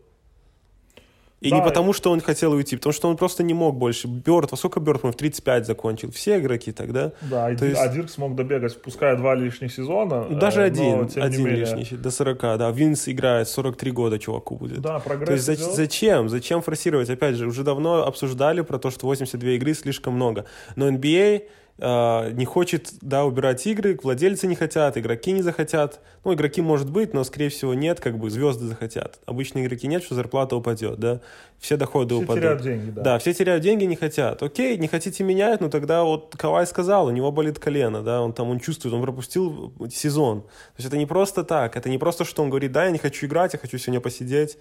И да, не потому, что он хотел уйти, потому что он просто не мог больше. Бёрд, во сколько Бёрд, в 35 закончил? Все игроки тогда. Да, То есть... а Дирк смог добегать, пускай два лишних сезона. Даже э, один, но, один менее... лишний, до 40, да. Винс играет 43 года чуваку будет. Да, прогресс То есть идет. зачем? Зачем форсировать? Опять же, уже давно обсуждали про то, что 82 игры слишком много. Но NBA э, не хочет, да, убирать игры, владельцы не хотят, игроки не захотят. Ну, игроки может быть, но, скорее всего, нет, как бы звезды захотят. Обычные игроки нет, что зарплата упадет, да, все доходы все упадут. теряют деньги, да. Да, все теряют деньги, не хотят. Окей, не хотите менять, но тогда вот Кавай сказал, у него болит колено, да, он там, он чувствует, он пропустил сезон. То есть это не просто так, это не просто, что он говорит, да, я не хочу играть, я хочу сегодня посидеть,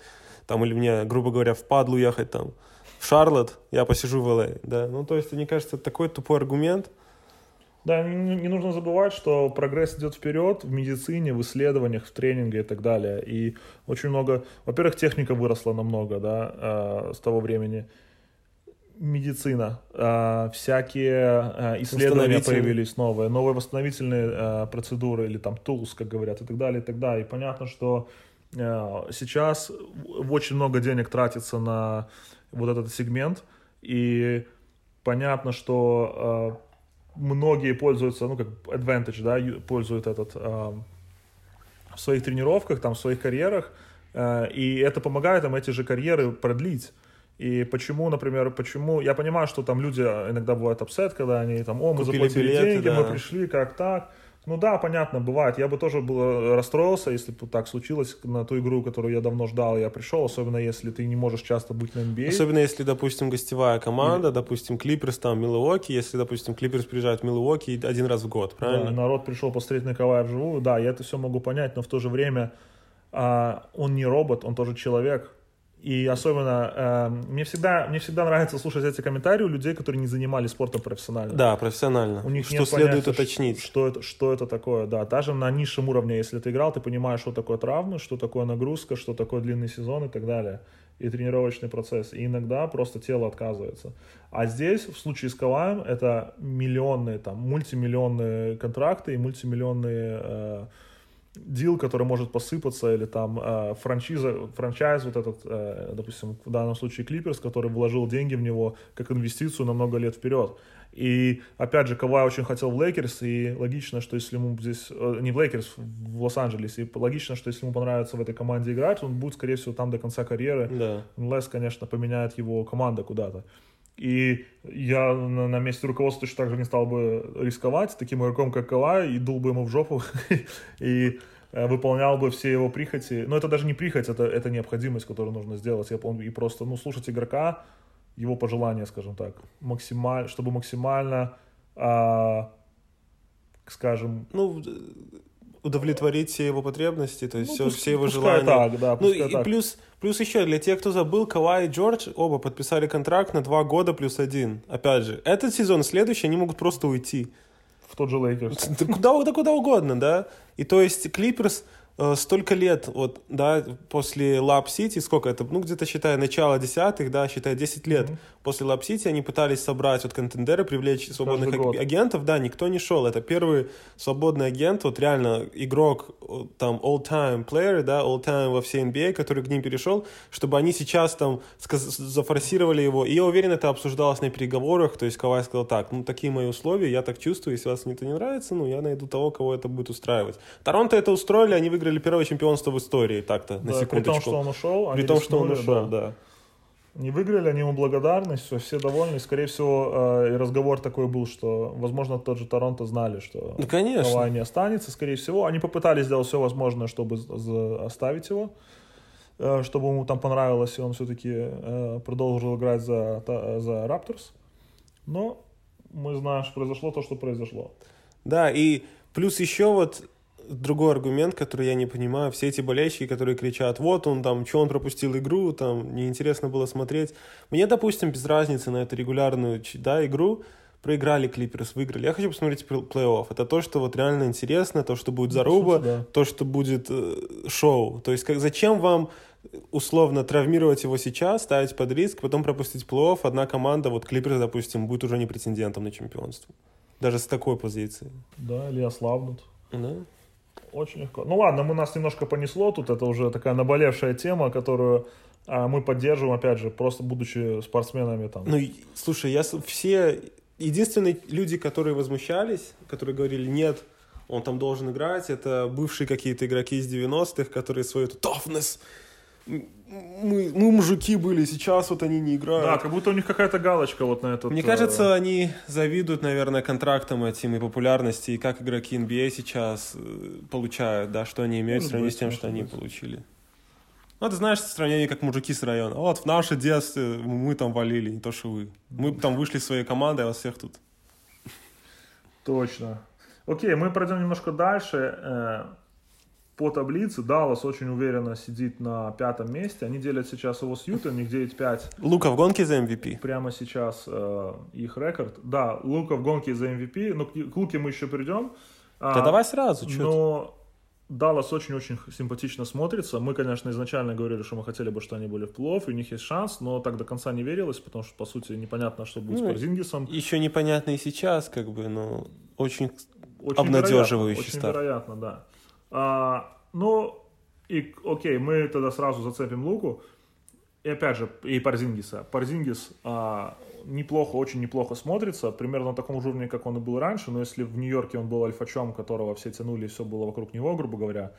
там, или мне, грубо говоря, в падлу ехать там, в Шарлотт, я посижу в LA, да. Ну, то есть, мне кажется, это такой тупой аргумент, да, не, нужно забывать, что прогресс идет вперед в медицине, в исследованиях, в тренинге и так далее. И очень много, во-первых, техника выросла намного, да, э, с того времени. Медицина, э, всякие э, исследования появились новые, новые восстановительные процедуры или там tools, как говорят, и так далее, и так далее. И понятно, что сейчас очень много денег тратится на вот этот сегмент, и понятно, что многие пользуются, ну, как advantage, да, пользуют этот э, в своих тренировках, там, в своих карьерах, э, и это помогает им эти же карьеры продлить. И почему, например, почему... Я понимаю, что там люди иногда бывают upset, когда они там, о, мы Купили заплатили билеты, деньги, да. мы пришли, как так? Ну да, понятно, бывает. Я бы тоже был, э, расстроился, если бы так случилось на ту игру, которую я давно ждал, я пришел, особенно если ты не можешь часто быть на NBA. Особенно если, допустим, гостевая команда, Или... допустим, Клиперс там, Милуоки, если, допустим, Клиперс приезжает в Милуоки один раз в год, правильно? Да, народ пришел посмотреть на Кавая вживую, да, я это все могу понять, но в то же время а, он не робот, он тоже человек, и особенно э, мне всегда мне всегда нравится слушать эти комментарии у людей, которые не занимались спортом профессионально. Да, профессионально. У них что нет следует понятия, уточнить. Что это, что это такое, да. Даже на низшем уровне, если ты играл, ты понимаешь, что такое травмы, что такое нагрузка, что такое длинный сезон и так далее. И тренировочный процесс. И иногда просто тело отказывается. А здесь, в случае с Каваем, это миллионные, там, мультимиллионные контракты и мультимиллионные э, deal, который может посыпаться, или там э, франшиза, franchise вот этот, э, допустим, в данном случае Клиперс, который вложил деньги в него как инвестицию на много лет вперед. И, опять же, Кавай очень хотел в Лейкерс, и логично, что если ему здесь, э, не в Лейкерс, в Лос-Анджелесе, и логично, что если ему понравится в этой команде играть, он будет, скорее всего, там до конца карьеры. Да. Unless, конечно, поменяет его команда куда-то. И я на, месте руководства точно так же не стал бы рисковать таким игроком, как Кавай, и дул бы ему в жопу, и э, выполнял бы все его прихоти. Но это даже не прихоть, это, это необходимость, которую нужно сделать. Я помню, и просто, ну, слушать игрока, его пожелания, скажем так, максимально, чтобы максимально, а, скажем... Ну, удовлетворить все его потребности, то есть ну, все, пусть, все его желания. Так, да, ну и так. плюс, плюс еще для тех, кто забыл, Кавай и Джордж оба подписали контракт на два года плюс один. Опять же, этот сезон, следующий, они могут просто уйти. В тот же Лейкерс. Куда, да куда угодно, да. И то есть Клиперс Э, столько лет, вот, да, после Lob City, сколько это, ну, где-то, считая, начало десятых, да, считая 10 лет mm-hmm. После City, они пытались собрать вот contender ы, привлечь свободных аг- агентов, да, никто не шел, это первый свободный агент, вот реально игрок, там, all-time player, да, all-time во всей NBA, который к ним перешел, чтобы они сейчас там зафорсировали его, и я уверен, это обсуждалось на переговорах, то есть Кавай сказал так, ну, такие мои условия, я так чувствую, если вас это не нравится, ну, я найду того, кого это будет устраивать. Торонто это устроили, они выиграли первое чемпионство в истории, так-то, на да, секундочку. При том, что он ушел. При том, что он ушел, да. да. Не выиграли, они ему благодарны, все, все довольны. Скорее всего, э, разговор такой был, что, возможно, тот же Торонто знали, что ну, конечно. Кавай не останется, скорее всего. Они попытались сделать все возможное, чтобы оставить его, э, чтобы ему там понравилось, и он все-таки э, продолжил играть за, за Рапторс. Но мы знаем, что произошло то, что произошло. Да, и плюс еще вот другой аргумент, который я не понимаю. Все эти болельщики, которые кричат, вот он там, что он пропустил игру, там, неинтересно было смотреть. Мне, допустим, без разницы на эту регулярную да, игру, проиграли Клиперс, выиграли. Я хочу посмотреть плей-офф. Это то, что вот реально интересно, то, что будет заруба, да. то, что будет э, шоу. То есть как, зачем вам условно травмировать его сейчас, ставить под риск, потом пропустить плей-офф, одна команда, вот Клиперс, допустим, будет уже не претендентом на чемпионство. Даже с такой позиции. Да, или ослабнут. Да. Очень легко. Ну ладно, мы нас немножко понесло тут, это уже такая наболевшая тема, которую а мы поддерживаем, опять же, просто будучи спортсменами там. Ну, слушай, я все... Единственные люди, которые возмущались, которые говорили, нет, он там должен играть, это бывшие какие-то игроки из 90-х, которые свою toughness, мы, мы мужики были, сейчас вот они не играют. Да, как будто у них какая-то галочка вот на этот... Мне э, кажется, они завидуют, наверное, контрактам этим и популярности, и как игроки NBA сейчас э, получают, да, что они имеют в Может сравнении быть, с тем, что они получили. Ну, ты знаешь, сравнение как мужики с района. Вот в наше детстве мы там валили, не то что вы. Мы там вышли своей командой, а вас всех тут. Точно. Окей, мы пройдем немножко дальше. По таблице Даллас очень уверенно сидит на пятом месте. Они делят сейчас его с Ютой, у них 9-5 Лука в гонке за MVP. прямо сейчас э, их рекорд. Да, Лука в гонке за MVP, но к, к Луке мы еще придем. А, Да давай сразу, что Но Даллас очень-очень симпатично смотрится. Мы, конечно, изначально говорили, что мы хотели бы, что они были в плей и у них есть шанс, но так до конца не верилось, потому что, по сути, непонятно, что будет Ну, с Порзингисом. Еще непонятно и сейчас, как бы, но очень... Очень Обнадеживающий вероятно, Очень старт. вероятно, да. А, ну, и окей, мы тогда сразу зацепим Луку. И опять же, и Парзингиса. Парзингис а, неплохо, очень неплохо смотрится, примерно на таком же уровне, как он и был раньше, но если в Нью-Йорке он был альфачом, которого все тянули, и все было вокруг него, грубо говоря,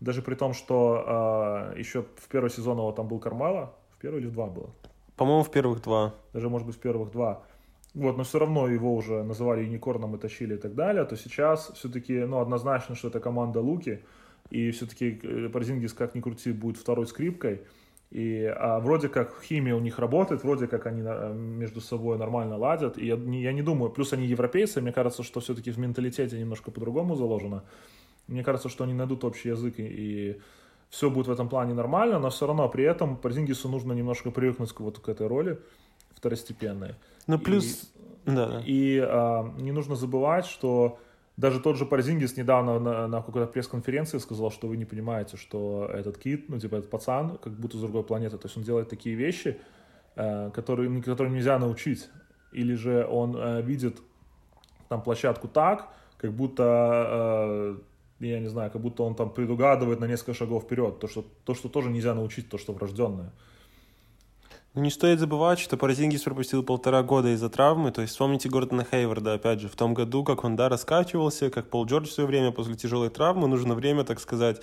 даже при том, что а, еще в первый сезон его там был Кармела, в первый или в два было? По-моему, в первых два. даже, может быть, в первых два. Вот, но все равно его уже называли юникорном и тащили и так далее, то сейчас все-таки, ну, однозначно, что это команда Луки, и все-таки Парзингис, как ни крути, будет второй скрипкой, и а, вроде как химия у них работает, вроде как они а, между собой нормально ладят, и я не, я не думаю, плюс они европейцы, мне кажется, что все-таки в менталитете немножко по-другому заложено, мне кажется, что они найдут общий язык, и, и все будет в этом плане нормально, но все равно при этом Парзингису нужно немножко привыкнуть к, вот к этой роли второстепенной. Ну, И- плюс... Да, да. И а, не нужно забывать, что даже тот же Парзингис недавно на, на какой-то пресс-конференции сказал, что вы не понимаете, что этот кит, ну, типа, этот пацан, как будто с другой планеты. То есть он делает такие вещи, э, которые, которые нельзя научить. Или же он э, видит там площадку так, как будто, э, я не знаю, как будто он там предугадывает на несколько шагов вперед. То, что, то, что тоже нельзя научить, то, что врожденное. Ну, Не стоит забывать, что Паразингис пропустил полтора года из-за травмы. То есть вспомните Гордона Хейварда, опять же, в том году, как он, да, раскачивался, как Пол Джордж в свое время после тяжелой травмы. Нужно время, так сказать,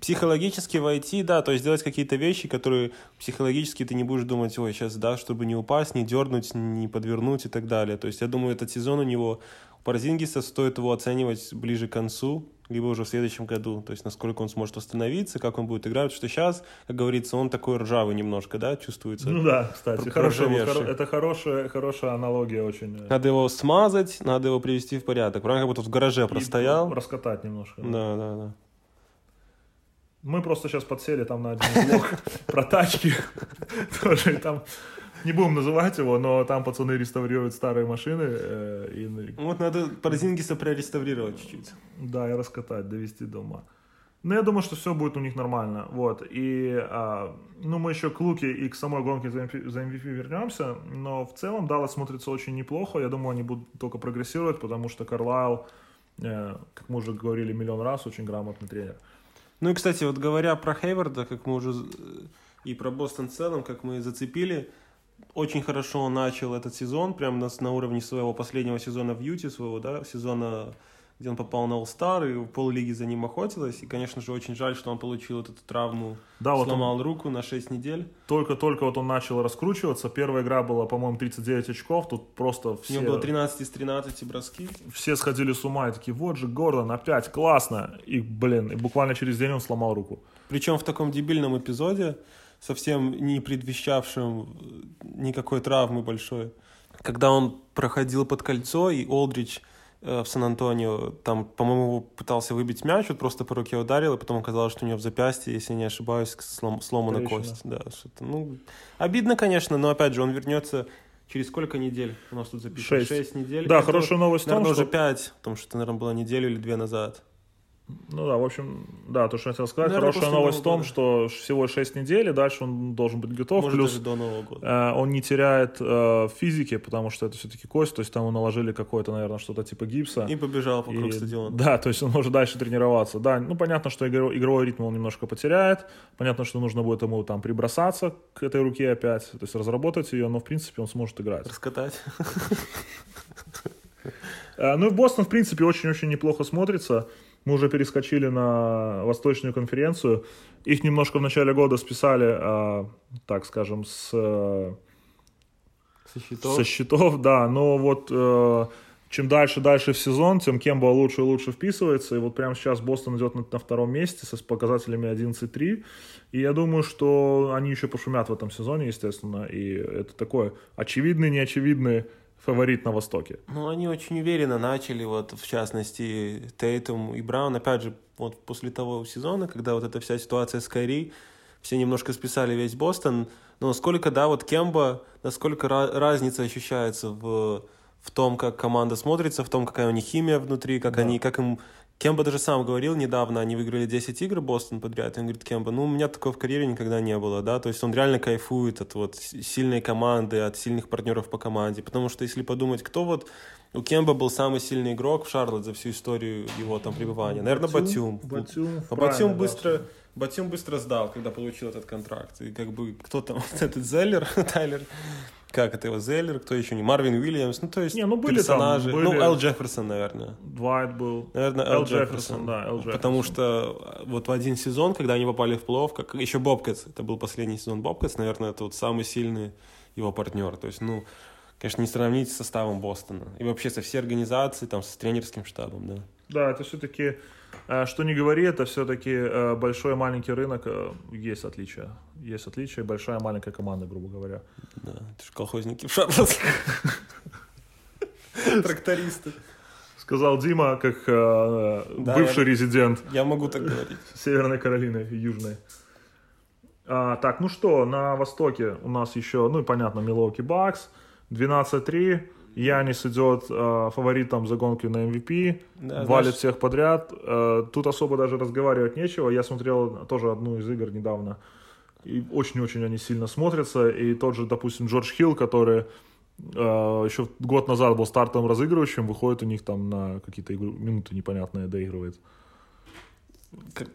психологически войти, да, то есть делать какие-то вещи, которые психологически ты не будешь думать, ой, сейчас, да, чтобы не упасть, не дернуть, не подвернуть и так далее. То есть я думаю, этот сезон у него, у Паразингиса стоит его оценивать ближе к концу, либо уже в следующем году. То есть насколько он сможет восстановиться, как он будет играть. Потому что сейчас, как говорится, он такой ржавый немножко, да, чувствуется. Ну да, кстати, хорошая, хоро- это хорошая, хорошая аналогия очень. э, Надо его смазать, надо его привести в порядок. Правильно, как будто в гараже и простоял. Раскатать немножко. Да, да, да. Мы просто сейчас подсели там на один блок про тачки. Тоже там не будем называть его, но там пацаны реставрируют старые машины. э, и, Вот надо Паразингиса прореставрировать чуть-чуть. да, и раскатать, довести до ума. Но я думаю, что все будет у них нормально. Вот. И, а, ну, мы еще к Луке и к самой гонке за MVP, за MVP вернемся. Но в целом Даллас смотрится очень неплохо. Я думаю, они будут только прогрессировать, потому что Карлайл, э, как мы уже говорили миллион раз, очень грамотный тренер. Ну и, кстати, вот говоря про Хейварда, как мы уже э, и про Бостон в целом, как мы зацепили, очень хорошо он начал этот сезон, прям на, на уровне своего последнего сезона в Юте, своего, да, сезона, где он попал на All-Star, и пол-лиги за ним охотилась. И, конечно же, очень жаль, что он получил эту травму, Да, вот он- сломал руку на 6 недель. Только-только вот он начал раскручиваться. Первая игра была, по-моему, 39 очков. Тут просто У все, него было 13 из 13 броски. все сходили с ума и такие, вот же Гордон, опять, классно. И, блин, и буквально через день он сломал руку. Причем в таком дебильном эпизоде, совсем не предвещавшем э, никакой травмы большой. Когда он проходил под кольцо, и Олдрич э, в Сан-Антонио, там, по-моему, пытался выбить мяч, вот просто по руке ударил, и потом оказалось, что у него в запястье, если не ошибаюсь, слом- сломана Трещина. кость. Да, что-то, ну, обидно, конечно, но, опять же, он вернется через сколько недель? У нас тут записано Шесть. шесть недель. Да, Это, хорошая новость в том, Наверное, что... уже пять, потому что, наверное, было неделю или две назад. Ну да, в общем, да, то, что я хотел сказать. Наверное, Хорошая новость в том, года. что всего 6 недель, и дальше он должен быть готов. Может, Плюс до Нового года. э, он не теряет э, физики, потому что это все-таки кость, то есть там наложили какое-то, наверное, что-то типа гипса. И побежал вокруг И- стадиона. Да, то есть он может дальше тренироваться. Да, ну понятно, что игро- игровой ритм он немножко потеряет. Понятно, что нужно будет ему там прибросаться к этой руке опять, то есть разработать ее, но в принципе он сможет играть. Раскатать. Э, Ну и Бостон, в принципе, очень-очень неплохо смотрится. Мы уже перескочили на Восточную конференцию. Их немножко в начале года списали, э, так скажем, с, э, Со счетов. со счетов, да. Но вот э, чем дальше дальше в сезон, тем Кемба лучше и лучше вписывается. И вот прямо сейчас Бостон идет на, на втором месте со с показателями 11-3. И я думаю, что они еще пошумят в этом сезоне, естественно. И это такой очевидный, неочевидный фаворит на Востоке. Ну, они очень уверенно начали, вот, в частности, Тейтум и Браун. Опять же, вот после того сезона, когда вот эта вся ситуация с Кайри, все немножко списали весь Бостон. Но насколько, да, вот Кемба, насколько разница ощущается в, в том, как команда смотрится, в том, какая у них химия внутри, как Да. они, как им... Кемба даже сам говорил недавно, они выиграли 10 игр Бостон подряд, и он говорит, Кемба, ну, у меня такого в карьере никогда не было, да, то есть он реально кайфует от вот сильной команды, от сильных партнеров по команде, потому что если подумать, кто вот у Кемба был самый сильный игрок в Шарлотт за всю историю его там пребывания, наверное, Батюм. Батюм, А правильно, Батюм да. быстро, Батюм быстро сдал, когда получил этот контракт. И как бы кто там, этот Зеллер, Тайлер, как это его, Зеллер, кто еще не, Марвин Уильямс, ну то есть Не, ну, были там, персонажи. были- Ну, Эл Джефферсон, наверное. Двайт был. Наверное, Эл Эл Джефферсон, Джефферсон. да, Эл Джефферсон. Потому что э, вот в один сезон, когда они попали в плов, как еще Бобкетс, это был последний сезон Бобкетс, наверное, это вот самый сильный его партнер. То есть, ну, конечно, не сравнить с составом Бостона. И вообще со всей организацией, там, с тренерским штабом, да. Да, это все-таки, что не говори, это все-таки э, большой и маленький рынок, э, есть отличия. Есть отличия, большая и маленькая команда, грубо говоря. Да, это же колхозники в Шарлотте. Трактористы. Сказал Дима, как э, Да, бывший я- резидент Я могу так говорить. Северной Каролины Южной. А, так, ну что, на Востоке у нас еще, ну и понятно, Милоки Бакс, 12-3. Янис идет э, фаворитом за гонки на MVP, Да, валит знаешь- всех подряд. Э, тут особо даже разговаривать нечего. Я смотрел тоже одну из игр недавно. И очень-очень они сильно смотрятся. И тот же, допустим, Джордж Хилл, который э, еще год назад был стартовым разыгрывающим, выходит у них там на какие-то игру- минуты непонятные доигрывает. Как-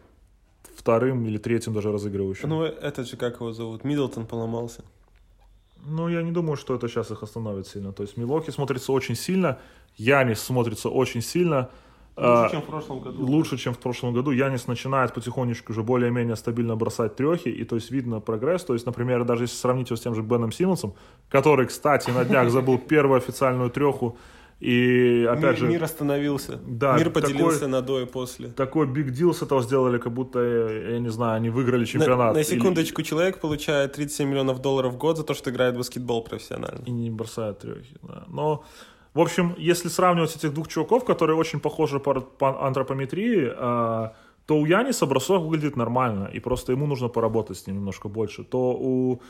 Вторым или третьим даже разыгрывающим. Ну, этот же, как его зовут, Миддлтон поломался. Ну, я не думаю, что это сейчас их остановит сильно. То есть Милоки смотрится очень сильно, Янис смотрится очень сильно. Лучше, чем в прошлом году. лучше, чем в прошлом году. Янис начинает потихонечку уже более-менее стабильно бросать трехи, и то есть видно прогресс. То есть, например, даже если сравнить его с тем же Беном Симмонсом, который, кстати, на днях забыл первую официальную треху, и опять Мир, же... мир остановился. Да, мир поделился такой- на до и после. Такой биг дил с этого сделали, как будто, э, я не знаю, они выиграли На, чемпионат. на Или- секундочку, человек получает 37 миллионов долларов в год за то, что играет в баскетбол профессионально. и не бросает трехи. Да. Но, в общем, если сравнивать этих двух чуваков, которые очень похожи по, по антропометрии, а, то у Яниса бросок выглядит нормально, и просто ему нужно поработать с ним немножко больше. То у,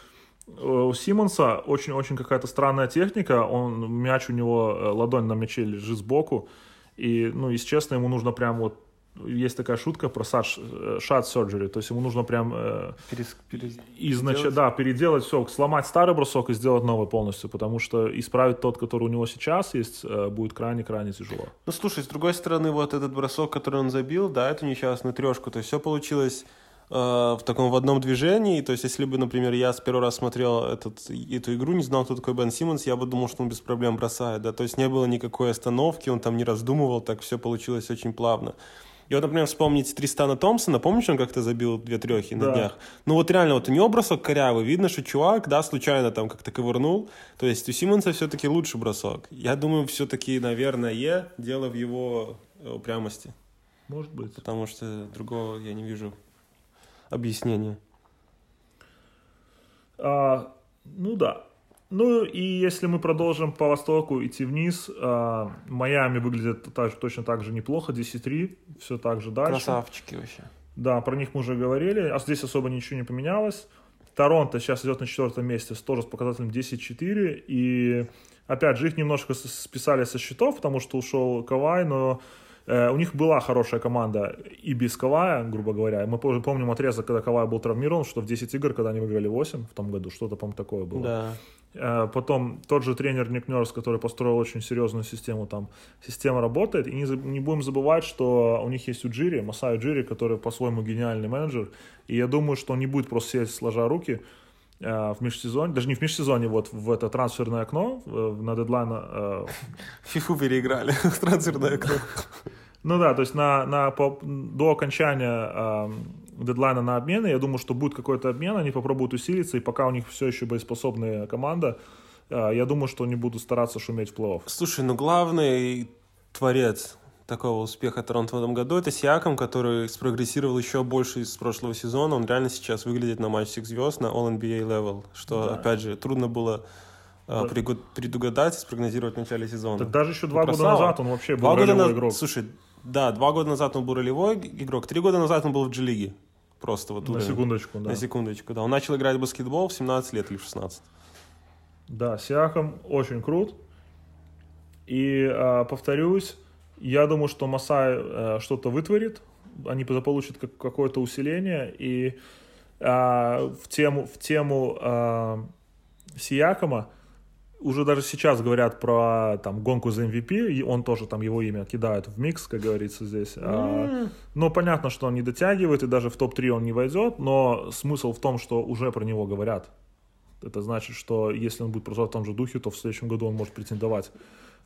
у Симмонса очень-очень какая-то странная техника, он, мяч у него, э, ладонь на мяче лежит сбоку, и, ну, если честно, ему нужно прям вот есть такая шутка про shot shot surgery, то есть ему нужно прям э, Перес- перес- изнач... Сделать? да, переделать все, сломать старый бросок и сделать новый полностью, потому что исправить тот, который у него сейчас есть, э, будет крайне-крайне тяжело. Ну, слушай, с другой стороны, вот этот бросок, который он забил, да, эту несчастную трешку, то есть все получилось э, в таком в одном движении. То есть, если бы, например, я с первый раз смотрел этот, эту игру, не знал, кто такой Бен Симмонс, я бы думал, что он без проблем бросает, да. То есть не было никакой остановки, он там не раздумывал, так все получилось очень плавно. И вот, например, вспомнить Тристана Томпсона, помнишь, он как-то забил две трехи на Да. днях? Ну вот реально, вот у него бросок корявый, видно, что чувак, да, случайно там как-то ковырнул. То есть у Симмонса все-таки лучший бросок. Я думаю, все-таки, наверное, дело в его э, упрямости, Может быть. потому что другого я не вижу объяснения. А, ну да. Ну и если мы продолжим по востоку идти вниз, а, Майами выглядит так- точно так же неплохо, 10-3, все так же дальше. Красавчики вообще. Да, про них мы уже говорили, а здесь особо ничего не поменялось. Торонто сейчас идет на четвертом месте, с- тоже с показателем 10-4, и опять же их немножко списали со счетов, потому что ушел Кавай, но у них была хорошая команда и без Кавая, грубо говоря. Мы помним отрезок, когда Кавай был травмирован, что в 10 игр, когда они выиграли 8 в том году, что-то, по-моему, такое было. Да. Э, Потом тот же тренер Ник Нерс, который построил очень серьезную систему, там система работает. И не, не будем забывать, что у них есть Уджири, Масай Уджири, который по-своему гениальный менеджер. И я думаю, что он не будет просто сидеть сложа руки э, в межсезонье, даже не в межсезонье, вот в это трансферное окно э, на дедлайн. э, Фифу переиграли в трансферное окно. Ну да, то есть на, на, по- до окончания э, дедлайна на обмены, я думаю, что будет какой-то обмен, они попробуют усилиться, и пока у них все еще боеспособная команда, э, я думаю, что они будут стараться шуметь в плей-офф. Слушай, ну главный творец такого успеха Торонто в этом году это Сиаком, который спрогрессировал еще больше из прошлого сезона. Он реально сейчас выглядит на матч всех звезд на All-NBA level, что, Да. опять же, трудно было э, Да. предугадать и спрогнозировать в начале сезона. Так даже еще два года красава. назад он вообще был Два года ролевой назад, игрок. слушай, да, два года назад он был ролевой игрок, три года назад он был в G-лиге. Просто вот На уровень. секундочку, да. На секундочку, да. Он начал играть в баскетбол в 17 лет или в 16. Да, Сиаком очень крут. И э, повторюсь, я думаю, что Масай э, что-то вытворит. Они заполучат как- какое-то усиление. И э, в тему, в тему э, Сиакома уже даже сейчас говорят про там, гонку за MVP, и он тоже там его имя кидает в микс, как говорится здесь. А, но понятно, что он не дотягивает, и даже в топ-3 он не войдет, но смысл в том, что уже про него говорят. Это значит, что если он будет продолжать в том же духе, то в следующем году он может претендовать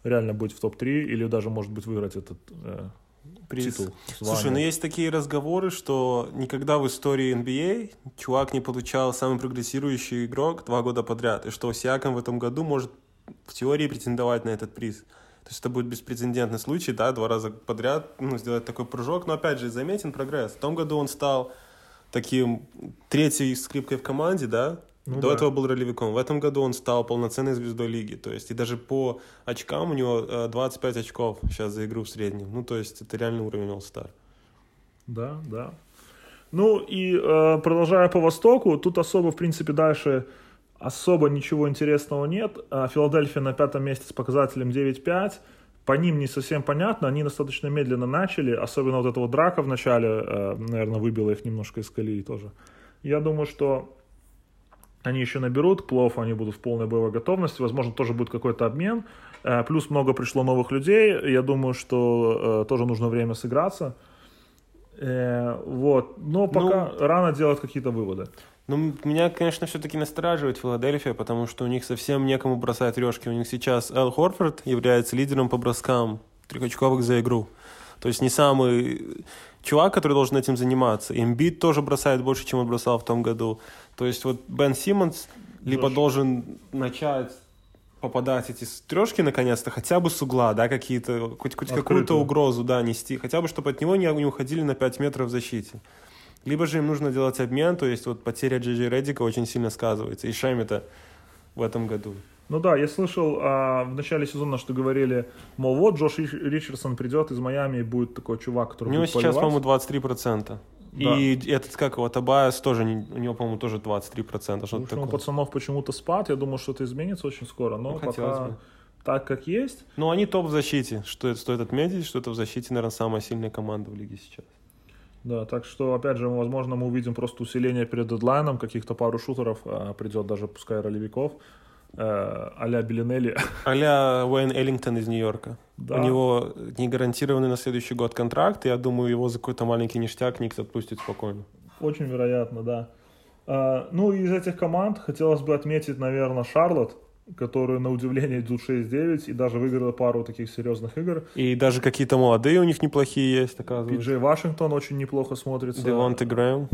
реально быть в топ-3 или даже, может быть, выиграть этот э, Приз. титул. Слушай, звание. ну есть такие разговоры, что никогда в истории NBA чувак не получал самый прогрессирующий игрок два года подряд, и что Сиаком в этом году может в теории претендовать на этот приз. То есть это будет беспрецедентный случай, да, два раза подряд ну, сделать такой прыжок. Но опять же, заметен прогресс. В том году он стал таким третьей скрипкой в команде, да, Ну до да. этого был ролевиком. В этом году он стал полноценной звездой лиги. То есть и даже по очкам у него э, 25 очков сейчас за игру в среднем. Ну, то есть это реальный уровень All-Star. Да, да. Ну и э, продолжая по Востоку, тут особо, в принципе, дальше особо ничего интересного нет. А, Филадельфия на пятом месте с показателем 9-5. По ним не совсем понятно, они достаточно медленно начали, особенно вот эта вот драка в начале, э, наверное, выбила их немножко из колеи тоже. Я думаю, что они еще наберут, плей-оффу они будут в полной боевой готовности, возможно, тоже будет какой-то обмен. Э, Плюс много пришло новых людей, я думаю, что э, тоже нужно время сыграться. Э, вот, но пока рано делать какие-то выводы. Ну, меня, конечно, все-таки настораживает Филадельфия, потому что у них совсем некому бросать трешки. У них сейчас Эл Хорфорд является лидером по броскам трехочковых за игру. То есть не самый чувак, который должен этим заниматься. Эмбит тоже бросает больше, чем он бросал в том году. То есть вот Бен Симмонс либо Джош. должен начать попадать эти трешки наконец-то, хотя бы с угла, да, какие-то, хоть, хоть какую-то угрозу, да, нести, хотя бы, чтобы от него не, не уходили на 5 метров в защите. Либо же им нужно делать обмен, то есть вот потеря Джей Реддика очень сильно сказывается, и Шами-то в этом году. Ну да, я слышал а, в начале сезона, что говорили, мол, вот Джош Рич- Ричардсон придет из Майами и будет такой чувак, который У него будет сейчас, по-моему, 23%. И этот, как его, Табайас тоже, у него, по-моему, тоже 23%, что-то что у такое. пацанов почему-то спад, я думаю, что это изменится очень скоро, но Ну, хотелось пока бы. так, как есть. Ну, они топ в защите, что это стоит отметить, что это в защите, наверное, самая сильная команда в лиге сейчас. Да, так что, опять же, возможно, мы увидим просто усиление перед дедлайном, каких-то пару шутеров а, придет даже, пускай, ролевиков, а-ля Белинелли. а Уэйн Эллингтон из Нью-Йорка. Да. У него не гарантированный на следующий год контракт, и я думаю, его за какой-то маленький ништяк Никс отпустит спокойно. Очень вероятно, да. А, ну, из этих команд хотелось бы отметить, наверное, Шарлотт, которую, на удивление, идут 6-9 и даже выиграла пару таких серьезных игр. И даже какие-то молодые у них неплохие есть, оказывается. Пиджей Вашингтон очень неплохо смотрится. Девонте Грэм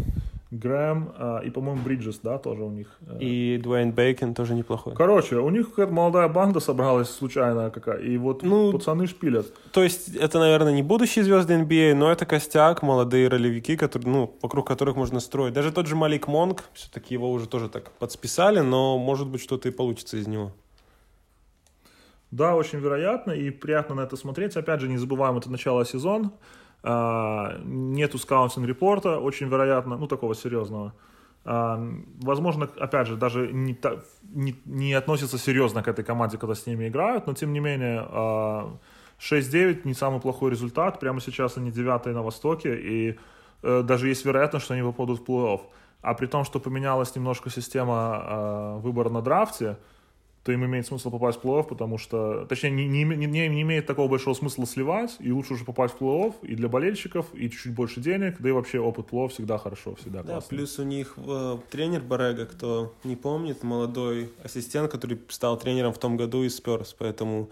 Грэм а, и, по-моему, Бриджес, да, тоже у них. э. и Дуэйн Бейкен тоже неплохой. Короче, у них какая-то молодая банда собралась случайная какая, и вот Ну, пацаны шпилят. То есть это, наверное, не будущие звезды NBA, но это костяк, молодые ролевики, которые, ну, вокруг которых можно строить. Даже тот же Малик Монг, все-таки его уже тоже так подсписали, но может быть что-то и получится из него. Да, очень вероятно, и приятно на это смотреть. Опять же, не забываем, это начало сезона. А, нету скаунтинг-репорта, очень вероятно, ну, такого серьезного. А, возможно, опять же, даже не, не, не относятся серьезно к этой команде, когда с ними играют, но, тем не менее, а, 6-9 не самый плохой результат. Прямо сейчас они девятые на Востоке, и э, даже есть вероятность, что они попадут в плей-офф. А при том, что поменялась немножко система выбора на драфте, то им имеет смысл попасть в плей-офф, потому что, точнее, не, не, не, не имеет такого большого смысла сливать, и лучше уже попасть в плей-офф и для болельщиков, и чуть-чуть больше денег, да и вообще опыт плей-офф всегда хорошо, всегда Да, классно. плюс у них э, тренер Барега, кто не помнит, молодой ассистент, который стал тренером в том году из Спёрс, поэтому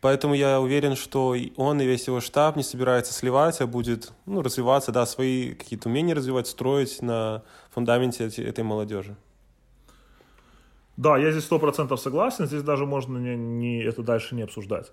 Поэтому я уверен, что он и весь его штаб не собирается сливать, а будет ну, развиваться, да, свои какие-то умения развивать, строить на фундаменте этой молодежи. Да, я здесь сто процентов согласен, здесь даже можно не, не- это дальше не обсуждать.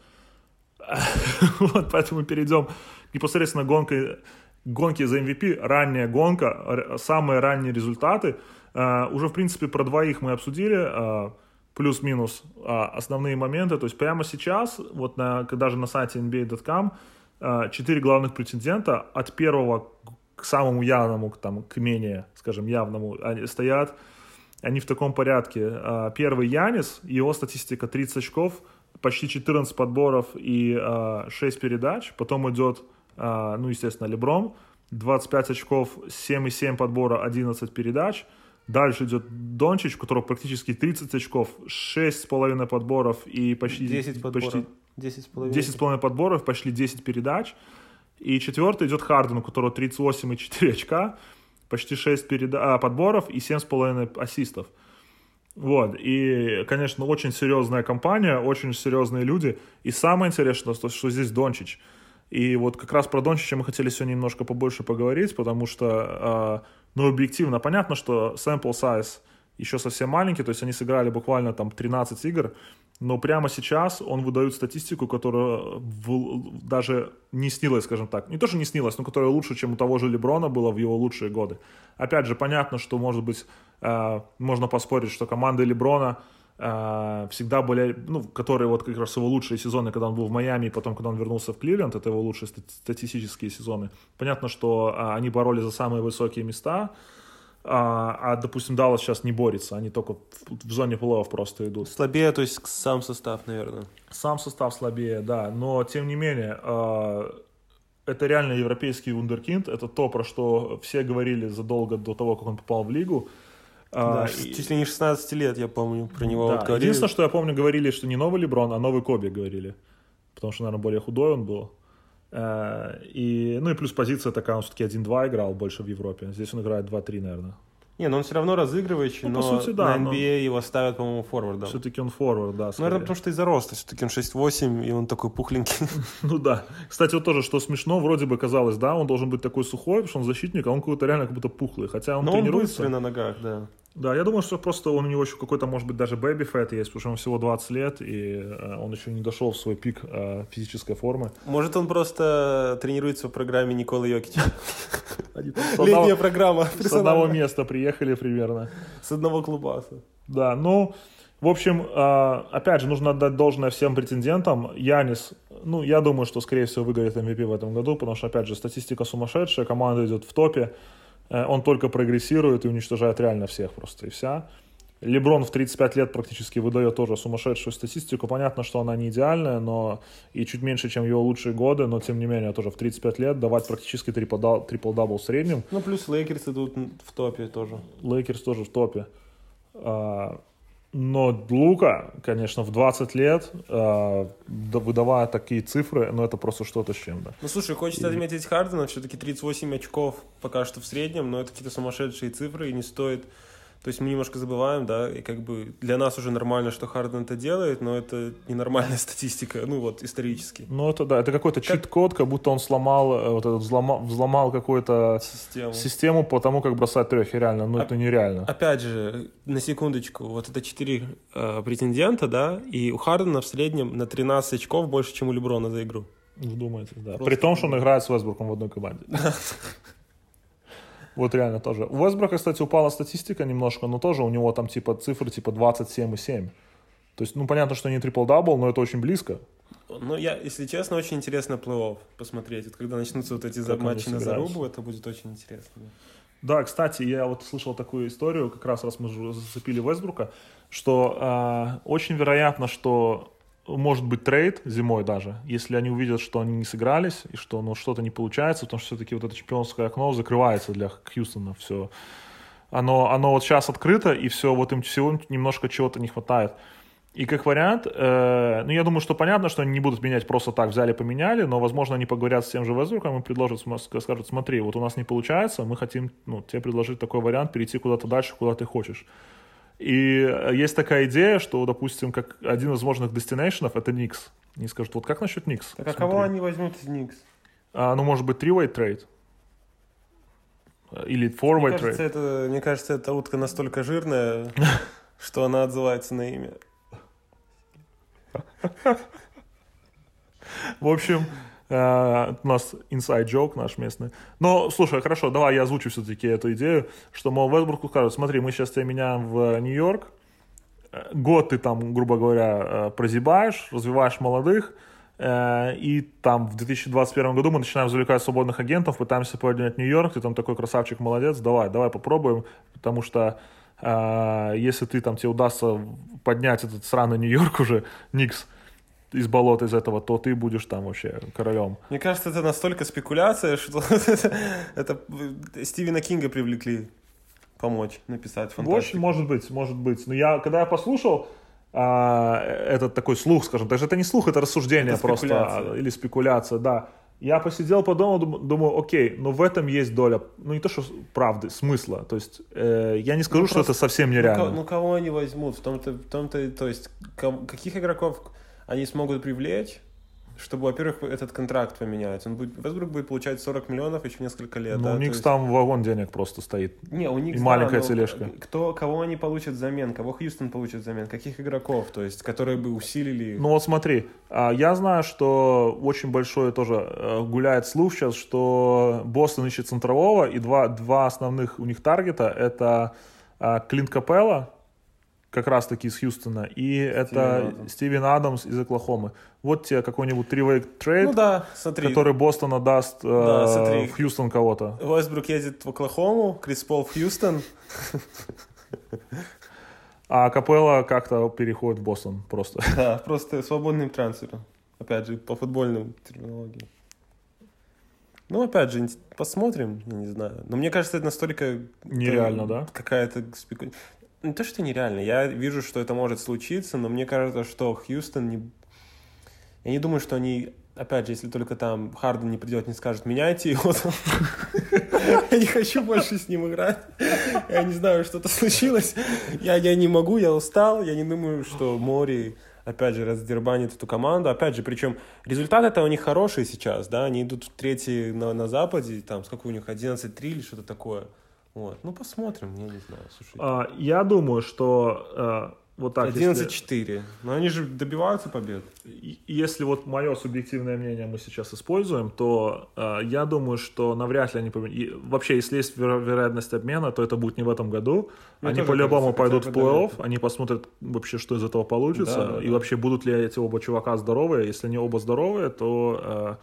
Вот, поэтому перейдем непосредственно к гонке, гонке за MVP, ранняя гонка, самые ранние результаты. Э, Уже, в принципе, про двоих мы обсудили, э, плюс-минус э, основные моменты. То есть прямо сейчас, вот на, когда же на сайте nba.com, четыре главных претендента от первого к самому явному, там, к менее, скажем, явному, они стоят они в таком порядке. А, Первый Янис, его статистика 30 очков, почти 14 подборов и а, 6 передач. Потом идет, а, ну, естественно, Леброн, 25 очков, 7,7 подбора, 11 передач. Дальше идет Дончич, у которого практически 30 очков, 6,5 подборов и почти 10 подборов. почти 10 с половиной. 10,5 подборов, почти 10 передач. И четвертый идет Харден, у которого 38,4 очка, почти 6 переда- а, подборов и 7,5 ассистов. Вот, и, конечно, очень серьезная компания, очень серьезные люди. И самое интересное, что, что здесь Дончич. И вот как раз про Дончича мы хотели сегодня немножко побольше поговорить, потому что, э, ну, объективно, понятно, что sample size еще совсем маленький, то есть они сыграли буквально там 13 игр, но прямо сейчас он выдает статистику, которая в- даже не снилась, скажем так. Не то, что не снилась, но которая лучше, чем у того же Леброна было в его лучшие годы. Опять же, понятно, что, может быть, э, можно поспорить, что команды Леброна э, всегда были, ну, которые вот как раз его лучшие сезоны, когда он был в Майами, и потом, когда он вернулся в Кливленд, это его лучшие стати- статистические сезоны. Понятно, что э, они боролись за самые высокие места, а, а, допустим, Даллас сейчас не борется, они только в, в зоне плей-офф просто идут. Слабее, то есть сам состав, наверное. Сам состав слабее, да, но тем не менее, э, это реально европейский вундеркинд, это то, про что все говорили задолго до того, как он попал в лигу. Да, А, ш- и- чуть ли не 16 лет, я помню, про него да, вот говорили. Единственное, что я помню, говорили, что не новый Леброн, а новый Коби говорили, потому что, наверное, более худой он был. Э, И, ну и плюс позиция такая, он все-таки 1-2 играл больше в Европе. Здесь он играет 2-3, наверное. Не, но он все равно разыгрывающий, Ну, но сути, да, на но- NBA его ставят, по-моему, форвардом. Все-таки он форвард, да. Ну, скорее. наверное, потому что из-за роста. Все-таки он 6'8", и он такой пухленький. Ну да. Кстати, вот тоже, что смешно, вроде бы казалось, да, он должен быть такой сухой, потому что он защитник, а он какой-то реально как будто пухлый. Хотя он Но он тренируется. быстрый на ногах, да. Да, я думаю, что просто он, у него еще какой-то, может быть, даже baby fat есть, потому что ему всего 20 лет, и э, он еще не дошел в свой пик э, физической формы. Может, он просто тренируется в программе Николы Йокича. Летняя программа. с одного места приехали примерно. С одного клубаса. Да, ну, в общем, э, опять же, нужно отдать должное всем претендентам. Янис, ну, я думаю, что, скорее всего, выиграет MVP в этом году, потому что, опять же, статистика сумасшедшая, команда идет в топе, он только прогрессирует и уничтожает реально всех просто, и вся. Леброн в 35 лет практически выдает тоже сумасшедшую статистику. Понятно, что она не идеальная, но и чуть меньше, чем его лучшие годы, но тем не менее тоже в 35 лет давать практически трипл- трипл-дабл в среднем. Ну, плюс Лейкерс идут в топе тоже. Лейкерс тоже в топе. А, Но Лука, конечно, в 20 лет, да- выдавая такие цифры, ну это просто что-то с чем-то. Ну, слушай, хочется отметить Хардена, все-таки 38 очков пока что в среднем, но это какие-то сумасшедшие цифры, и не стоит... То есть мы немножко забываем, да, и как бы для нас уже нормально, что Харден это делает, но это ненормальная статистика, ну вот, исторически. Ну это да, это какой-то чит-код, как будто он сломал, э, вот этот взломал, взломал какую-то Систему. систему по тому, как бросать трехи, реально, ну А- это нереально. Опять же, на секундочку, вот это четыре э, претендента, да, и у Хардена в среднем на 13 очков больше, чем у Леброна за игру. Вдумайтесь, да. Просто При том, что он играет с Вестбруком в одной команде. Вот реально тоже. У Вестбрука, кстати, упала статистика немножко, но тоже у него там типа цифры типа 27,7. То есть, ну, понятно, что не трипл-дабл, но это очень близко. Ну, я, если честно, очень интересно плей-офф посмотреть. Вот когда начнутся вот эти Как матчи на зарубу, это будет очень интересно. Да, кстати, я вот слышал такую историю, как раз раз мы зацепили Вестбрука, что а, очень вероятно, что может быть трейд зимой даже, если они увидят, что они не сыгрались и что ну, что-то не получается, потому что все-таки вот это чемпионское окно закрывается для Хьюстона все. Оно, оно вот сейчас открыто, и все, вот им всего немножко чего-то не хватает. И как вариант, э, ну я думаю, что понятно, что они не будут менять просто так, взяли, поменяли, но, возможно, они поговорят с тем же Вестбруком и предложат, скажут, смотри, вот у нас не получается, мы хотим ну, тебе предложить такой вариант, перейти куда-то дальше, куда ты хочешь. И э, есть такая идея, что, допустим, как один из возможных destination ов это Никс. Они скажут, вот как насчет Никс? Так а кого они возьмут из Никс? А, ну, может быть, three-way trade. Или four-way трейд. Это, мне кажется, эта утка настолько жирная, что она отзывается на имя. В общем, Uh, у нас inside joke наш местный. Но, слушай, хорошо, давай я озвучу все-таки эту идею, что, мол, Вестбруку скажут, смотри, мы сейчас тебя меняем в Нью-Йорк, э, год ты там, грубо говоря, э, прозябаешь, развиваешь молодых, и там в 2021 году мы начинаем завлекать свободных агентов, пытаемся поднять Нью-Йорк, ты там такой красавчик, молодец, давай, давай попробуем, потому что если ты там тебе удастся поднять этот сраный Нью-Йорк уже, Никс, из болота из этого, то ты будешь там вообще королем. Мне кажется, это настолько спекуляция, что это Стивена Кинга привлекли помочь написать фантастику. Очень может быть, может быть. Но я, когда я послушал а, этот такой слух, скажем, даже это не слух, это рассуждение это просто, а, или спекуляция, да. Я посидел, подумал, думаю, окей, но в этом есть доля, ну не то, что правды, смысла. То есть э, я не скажу, ну, что просто, это совсем нереально. Ну, ну кого они возьмут? В том-то, в том-то, то есть каких игроков они смогут привлечь, чтобы, во-первых, этот контракт поменять. Он будет, Вестбрук будет получать 40 миллионов еще несколько лет. Ну, да? у них есть... там вагон денег просто стоит. Не, у них и маленькая да, тележка. Кто, кого они получат взамен, кого Хьюстон получит взамен, каких игроков, то есть, которые бы усилили... Ну вот смотри, а, я знаю, что очень большое тоже э, гуляет слух сейчас, что Бостон ищет центрового, и два, два основных у них таргета — это а, Клинт Капелла, как раз-таки из Хьюстона, и Стивен это Адамс. Стивен Адамс из Оклахомы. Вот тебе какой-нибудь тривей трейд, ну, да, смотри. который Бостон отдаст э, да, в Хьюстон кого-то. Уэстбрук едет в Оклахому, Крис Пол в Хьюстон. А Капелла как-то переходит в Бостон просто. Да, просто свободным трансфером. Опять же, по футбольным терминологии. Ну, опять же, посмотрим, я не знаю. Но мне кажется, это настолько... Нереально, да? Какая-то спекуляция не то, что нереально. Я вижу, что это может случиться, но мне кажется, что Хьюстон не... Я не думаю, что они... Опять же, если только там Харден не придет, не скажет, меняйте его. Я не хочу больше с ним играть. Я не знаю, что-то случилось. Я, я не могу, я устал. Я не думаю, что Мори опять же, раздербанит эту команду. Опять же, причем результат это у них хороший сейчас, да, они идут в третий на, на Западе, там, сколько у них, 11-3 или что-то такое. Вот. Ну, посмотрим, я не знаю. Слушай. А, я думаю, что а, вот так. 11-4. Если... Но они же добиваются побед. Если вот мое субъективное мнение мы сейчас используем, то э, я думаю, что навряд ли они поменяют. Вообще, если есть веро- вероятность обмена, то это будет не в этом году. Мне они по-любому пойдут в плей-офф, они посмотрят вообще, что из этого получится, да, да, и да. вообще будут ли эти оба чувака здоровые. Если они оба здоровые, то э,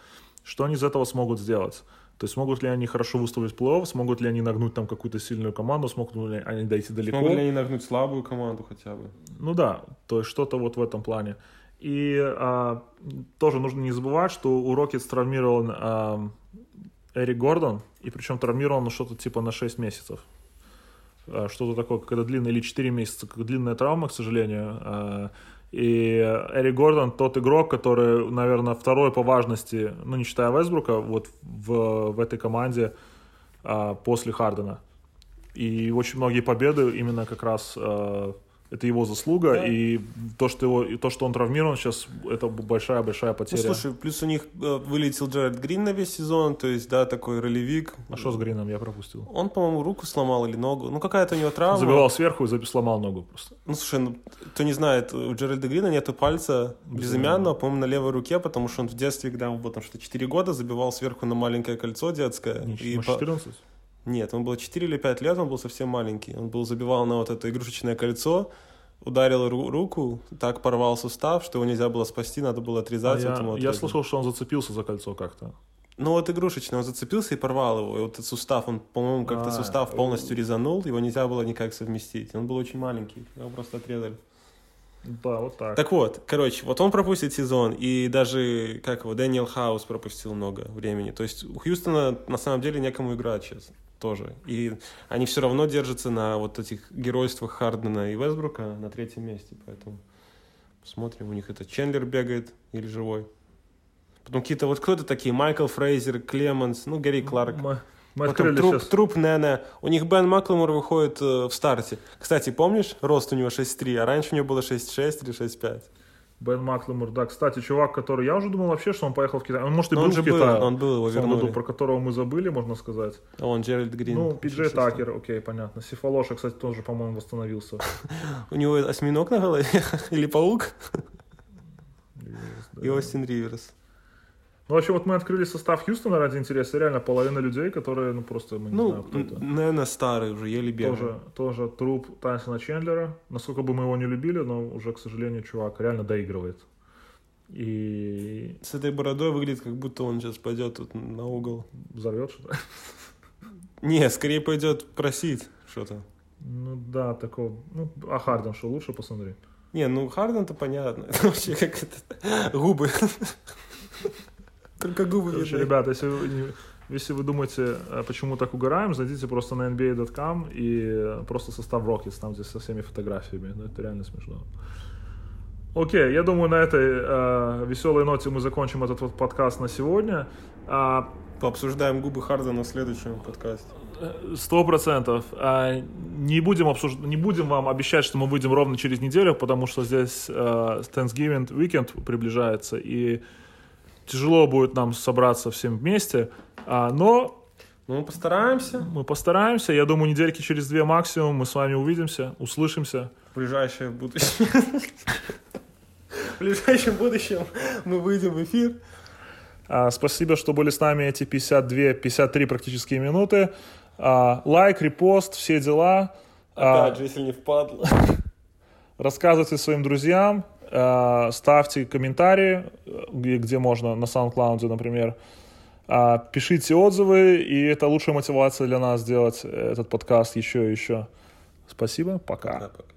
что они из этого смогут сделать? То есть смогут ли они хорошо выступить в плей-офф, смогут ли они нагнуть там какую-то сильную команду, смогут ли они дойти далеко. Смогут ли они нагнуть слабую команду хотя бы. Ну да, то есть что-то вот в этом плане. И а, тоже нужно не забывать, что у Рокетс травмирован а, Эрик Гордон, и причем травмирован что-то типа на 6 месяцев. А, что-то такое, когда длинная, или 4 месяца, как длинная травма, к сожалению. А, и Эрик Гордон тот игрок, который, наверное, второй по важности, ну, не считая Вестбрука, вот в, в этой команде а, после Хардена. И очень многие победы именно как раз а, это его заслуга, да. и то, что его, и то, что он травмирован сейчас, это большая-большая ну, потеря. Ну, слушай, плюс у них э, вылетел Джаред Грин на весь сезон, то есть, да, такой ролевик. А что с Грином, я пропустил? Он, по-моему, руку сломал или ногу, ну, какая-то у него травма. Забивал сверху и сломал ногу просто. Ну, слушай, ну, кто не знает, у Джеральда Грина нету пальца безымянного, по-моему, на левой руке, потому что он в детстве, когда ему было там что 4 года, забивал сверху на маленькое кольцо детское. Не, и 14? По... Нет, он был 4 или 5 лет, он был совсем маленький. Он был забивал на вот это игрушечное кольцо, ударил ру- руку, так порвал сустав, что его нельзя было спасти, надо было отрезать. А вот я, я слышал, что он зацепился за кольцо как-то. Ну вот игрушечный, он зацепился и порвал его. И вот этот сустав, он, по-моему, как-то а, сустав полностью резанул, его нельзя было никак совместить. Он был очень маленький, его просто отрезали. Да, вот так. Так вот, короче, вот он пропустит сезон, и даже, как его, Дэниел Хаус пропустил много времени. То есть у Хьюстона на самом деле некому играть сейчас тоже. И они все равно держатся на вот этих геройствах Хардена и Вестбрука на третьем месте, поэтому посмотрим, у них это Чендлер бегает или живой. Потом какие-то вот кто-то такие, Майкл Фрейзер, Клеменс, ну, Гэри Кларк. Мы, мы Потом открыли труп, сейчас... труп Нене. У них Бен Маклемор выходит э, в старте. Кстати, помнишь, рост у него 6'3, а раньше у него было 6'6 или 6'5? Бен Маклемур, да. Кстати, чувак, который... Я уже думал вообще, что он поехал в Китай. Он, может, и Но был он же в был, Китае. он был, его в том году, вернули. про которого мы забыли, можно сказать. А он Джеральд Грин. Ну, Пиджей 6'6. Такер, окей, понятно. Сифалоша, кстати, тоже, по-моему, восстановился. У него осьминог на голове или паук? И Остин Риверс. Ну, вообще, вот мы открыли состав Хьюстона ради интереса. Реально половина людей, которые, ну, просто, мы не Ну, знаю, кто это. наверное, старый уже, еле бегает. Тоже, тоже труп Тайсона Чендлера. Насколько бы мы его не любили, но уже, к сожалению, чувак реально доигрывает. И С этой бородой выглядит, как будто он сейчас пойдет тут на угол. взорвет что-то. Не, скорее пойдет просить что-то. Ну да, такого. Ну, а Харден что, лучше посмотри. Не, ну Харден-то понятно. Это вообще как это... Губы. Только губы Короче, ребята, если вы, если вы думаете, э, почему так угораем, зайдите просто на nba.com и э, просто состав Rockets, там здесь со всеми фотографиями. Ну, это реально смешно. Окей, я думаю, на этой э, веселой ноте мы закончим этот вот подкаст на сегодня. А, Пообсуждаем губы Хардена в следующем подкасте. Сто процентов. А, Не будем обсуж... не будем вам обещать, что мы выйдем ровно через неделю, потому что здесь э, Thanksgiving weekend приближается, и тяжело будет нам собраться всем вместе. А, но Ну, мы постараемся. мы постараемся. Я думаю, недельки через две максимум мы с вами увидимся, услышимся. В ближайшее будущее. В ближайшем будущем мы выйдем в эфир. А, Спасибо, что были с нами эти 52-53 практические минуты. А, Лайк, репост, все дела. А, Опять же, если не впадло. Рассказывайте своим друзьям, ставьте комментарии, э, где, можно, на SoundCloud, например. А, Пишите отзывы, и это лучшая мотивация для нас сделать этот подкаст еще и еще. Спасибо, пока. Пока-пока.